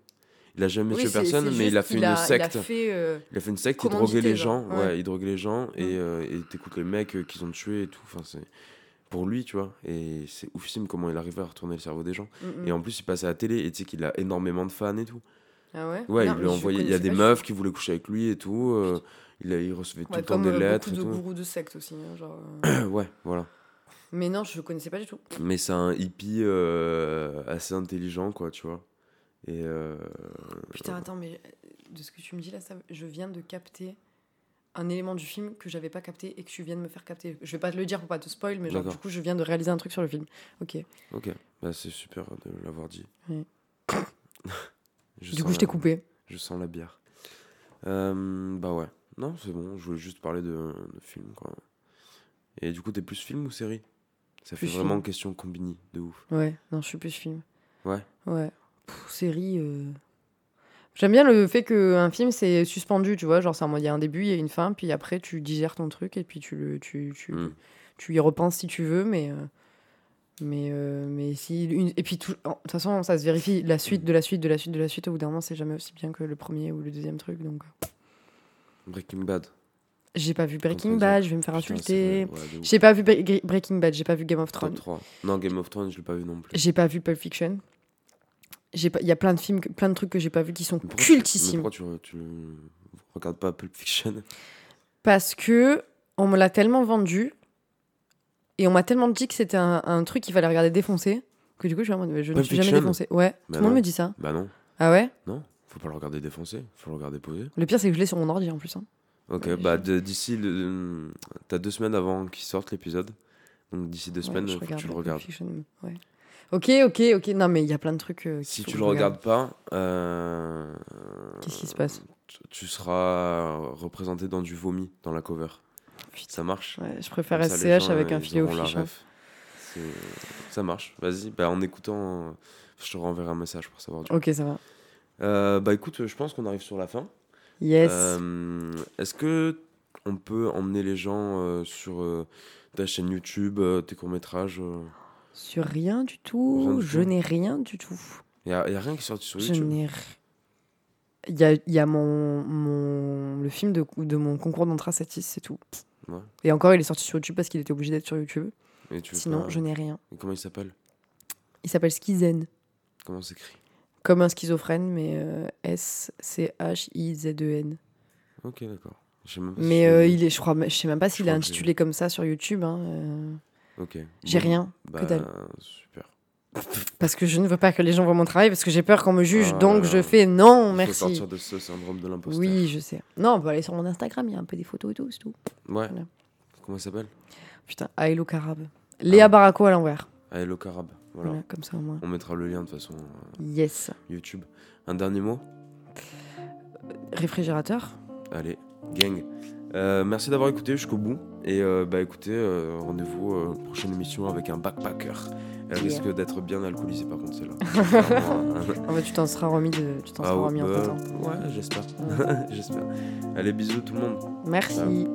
Il a jamais Oui, tué personne, mais il a fait une a- secte. Il a fait. euh, Il a fait une secte, il droguait les gens. ouais. Ouais, il droguait les gens et euh, t'écoutes les mecs euh, qu'ils ont tués et tout. Enfin, c'est pour lui, tu vois. Et c'est oufissime comment il arrivait à retourner le cerveau des gens. mm. Et en plus, il passait à la télé et tu sais qu'il a énorément de fans et tout. Ah ouais? Ouais, Non, il lui envoyé. Il y a des meufs qui voulaient coucher avec lui et tout. euh, il, a, il recevait tout le temps des euh, lettres beaucoup et de tout. gourous de secte aussi. hein, genre, euh. ouais, voilà. Mais non, je connaissais pas du tout. Mais c'est un hippie euh, assez intelligent, quoi, tu vois. Et euh, Putain, attends, mais euh, de ce que tu me dis là, ça, je viens de capter un élément du film que j'avais pas capté et que tu viens de me faire capter. Je vais pas te le dire pour pas te spoil, mais genre, D'accord. du coup, je viens de réaliser un truc sur le film. Ok. ok, bah, c'est super de l'avoir dit. Oui. Je du sens coup, je t'ai coupé. Je sens la bière. Euh, bah ouais. Non, c'est bon. Je voulais juste parler de, de film, quoi. Et du coup, t'es plus film ou série? Ça Plus fait vraiment question combini de ouf. Ouais, non, je suis plus film. Ouais? Ouais. Pff, série. euh, J'aime bien le fait qu'un film, c'est suspendu, tu vois. Genre, il y a un début, il y a une fin, puis après, tu digères ton truc et puis tu, le, tu, tu, Mm. tu y repenses si tu veux, mais. euh, Mais, euh, mais si. Une... Et puis, de toute façon, ça se vérifie. La suite de la suite de la suite de la suite, au bout d'un moment, c'est jamais aussi bien que le premier ou le deuxième truc. Donc. Breaking Bad. J'ai pas vu Breaking Bad, je vais me faire insulter. ouais. J'ai pas vu Bre- Breaking Bad, j'ai pas vu Game of Thrones. 3. Non, Game of Thrones, je l'ai pas vu non plus. J'ai pas vu Pulp Fiction. Il y a plein de films, plein de trucs que j'ai pas vu qui sont pourquoi tu- cultissimes. pourquoi tu, tu regardes pas Pulp Fiction? Parce que on me l'a tellement vendu et on m'a tellement dit que c'était un, un truc qu'il fallait regarder défoncé que du coup je, je ne suis jamais défoncé. Ouais, Bah tout le monde me dit ça. Bah non, Ah ouais? Non. Faut pas le regarder défoncé, faut le regarder posé. Le pire c'est que je l'ai sur mon ordi en plus. hein. Ok, Ouais, bah d'ici, le- t'as deux semaines avant qu'il sorte l'épisode. Donc d'ici deux Ouais, semaines, je faut que tu le regardes. Ouais. Ok, ok, ok. Non mais il y a plein de trucs. euh, Si tu le je regarde. regardes pas, euh, Qu'est-ce qui se passe? tu- Tu seras représenté dans du vomi dans la cover. Putain. Ça marche. Ouais, je préfère ça, SCH gens, avec un filet au fiche. Ça marche. Vas-y, bah, en écoutant, euh, je te renverrai un message pour savoir. du coup. Ok, ça va. Euh, bah écoute, je pense qu'on arrive sur la fin. Yes. Euh, Est-ce que on peut emmener les gens euh, sur euh, ta chaîne YouTube, tes courts-métrages Sur rien du tout. Rien du je n'ai rien du tout. Il n'y a, rien qui est sorti sur Je YouTube n'ai. r- Il y a, y a mon, mon, le film de, de mon concours d'Antrasatis, c'est tout. Ouais. Et encore, il est sorti sur YouTube parce qu'il était obligé d'être sur YouTube. Et tu Sinon, pas- je n'ai rien. Et Comment il s'appelle? Il s'appelle Skizen. Comment s'écrit? Comme un schizophrène, mais euh, S-C-H-I-Z-E-N. Ok, d'accord. Mais euh, il est, je crois, je sais même pas s'il est intitulé comme ça sur YouTube. hein, euh, Ok. J'ai Bon, rien, Bah, que dalle. super. Parce que je ne veux pas que les gens voient mon travail, parce que j'ai peur qu'on me juge. Ah, donc je fais non, Il faut merci. sortir de ce syndrome de l'imposteur. Oui, je sais. Non, on peut aller sur mon Instagram, il y a un peu des photos et tout, c'est tout. Ouais. Voilà. Comment il s'appelle? Putain, Aïlo Carab. Léa Barako à l'envers. Ah, Hello Carab. Voilà. Voilà, comme ça au moins. On mettra le lien de toute façon euh, Yes. YouTube. Un dernier mot? Réfrigérateur Allez, gang. Euh, merci d'avoir écouté jusqu'au bout. Et euh, bah écoutez, euh, rendez-vous prochaine émission avec un backpacker. Elle Yeah. risque d'être bien alcoolisée par contre celle-là. En fait, tu t'en seras remis, de... tu t'en Ah seras ouais, remis en bah, temps. ouais, j'espère. j'espère. Allez, bisous tout le monde. Merci.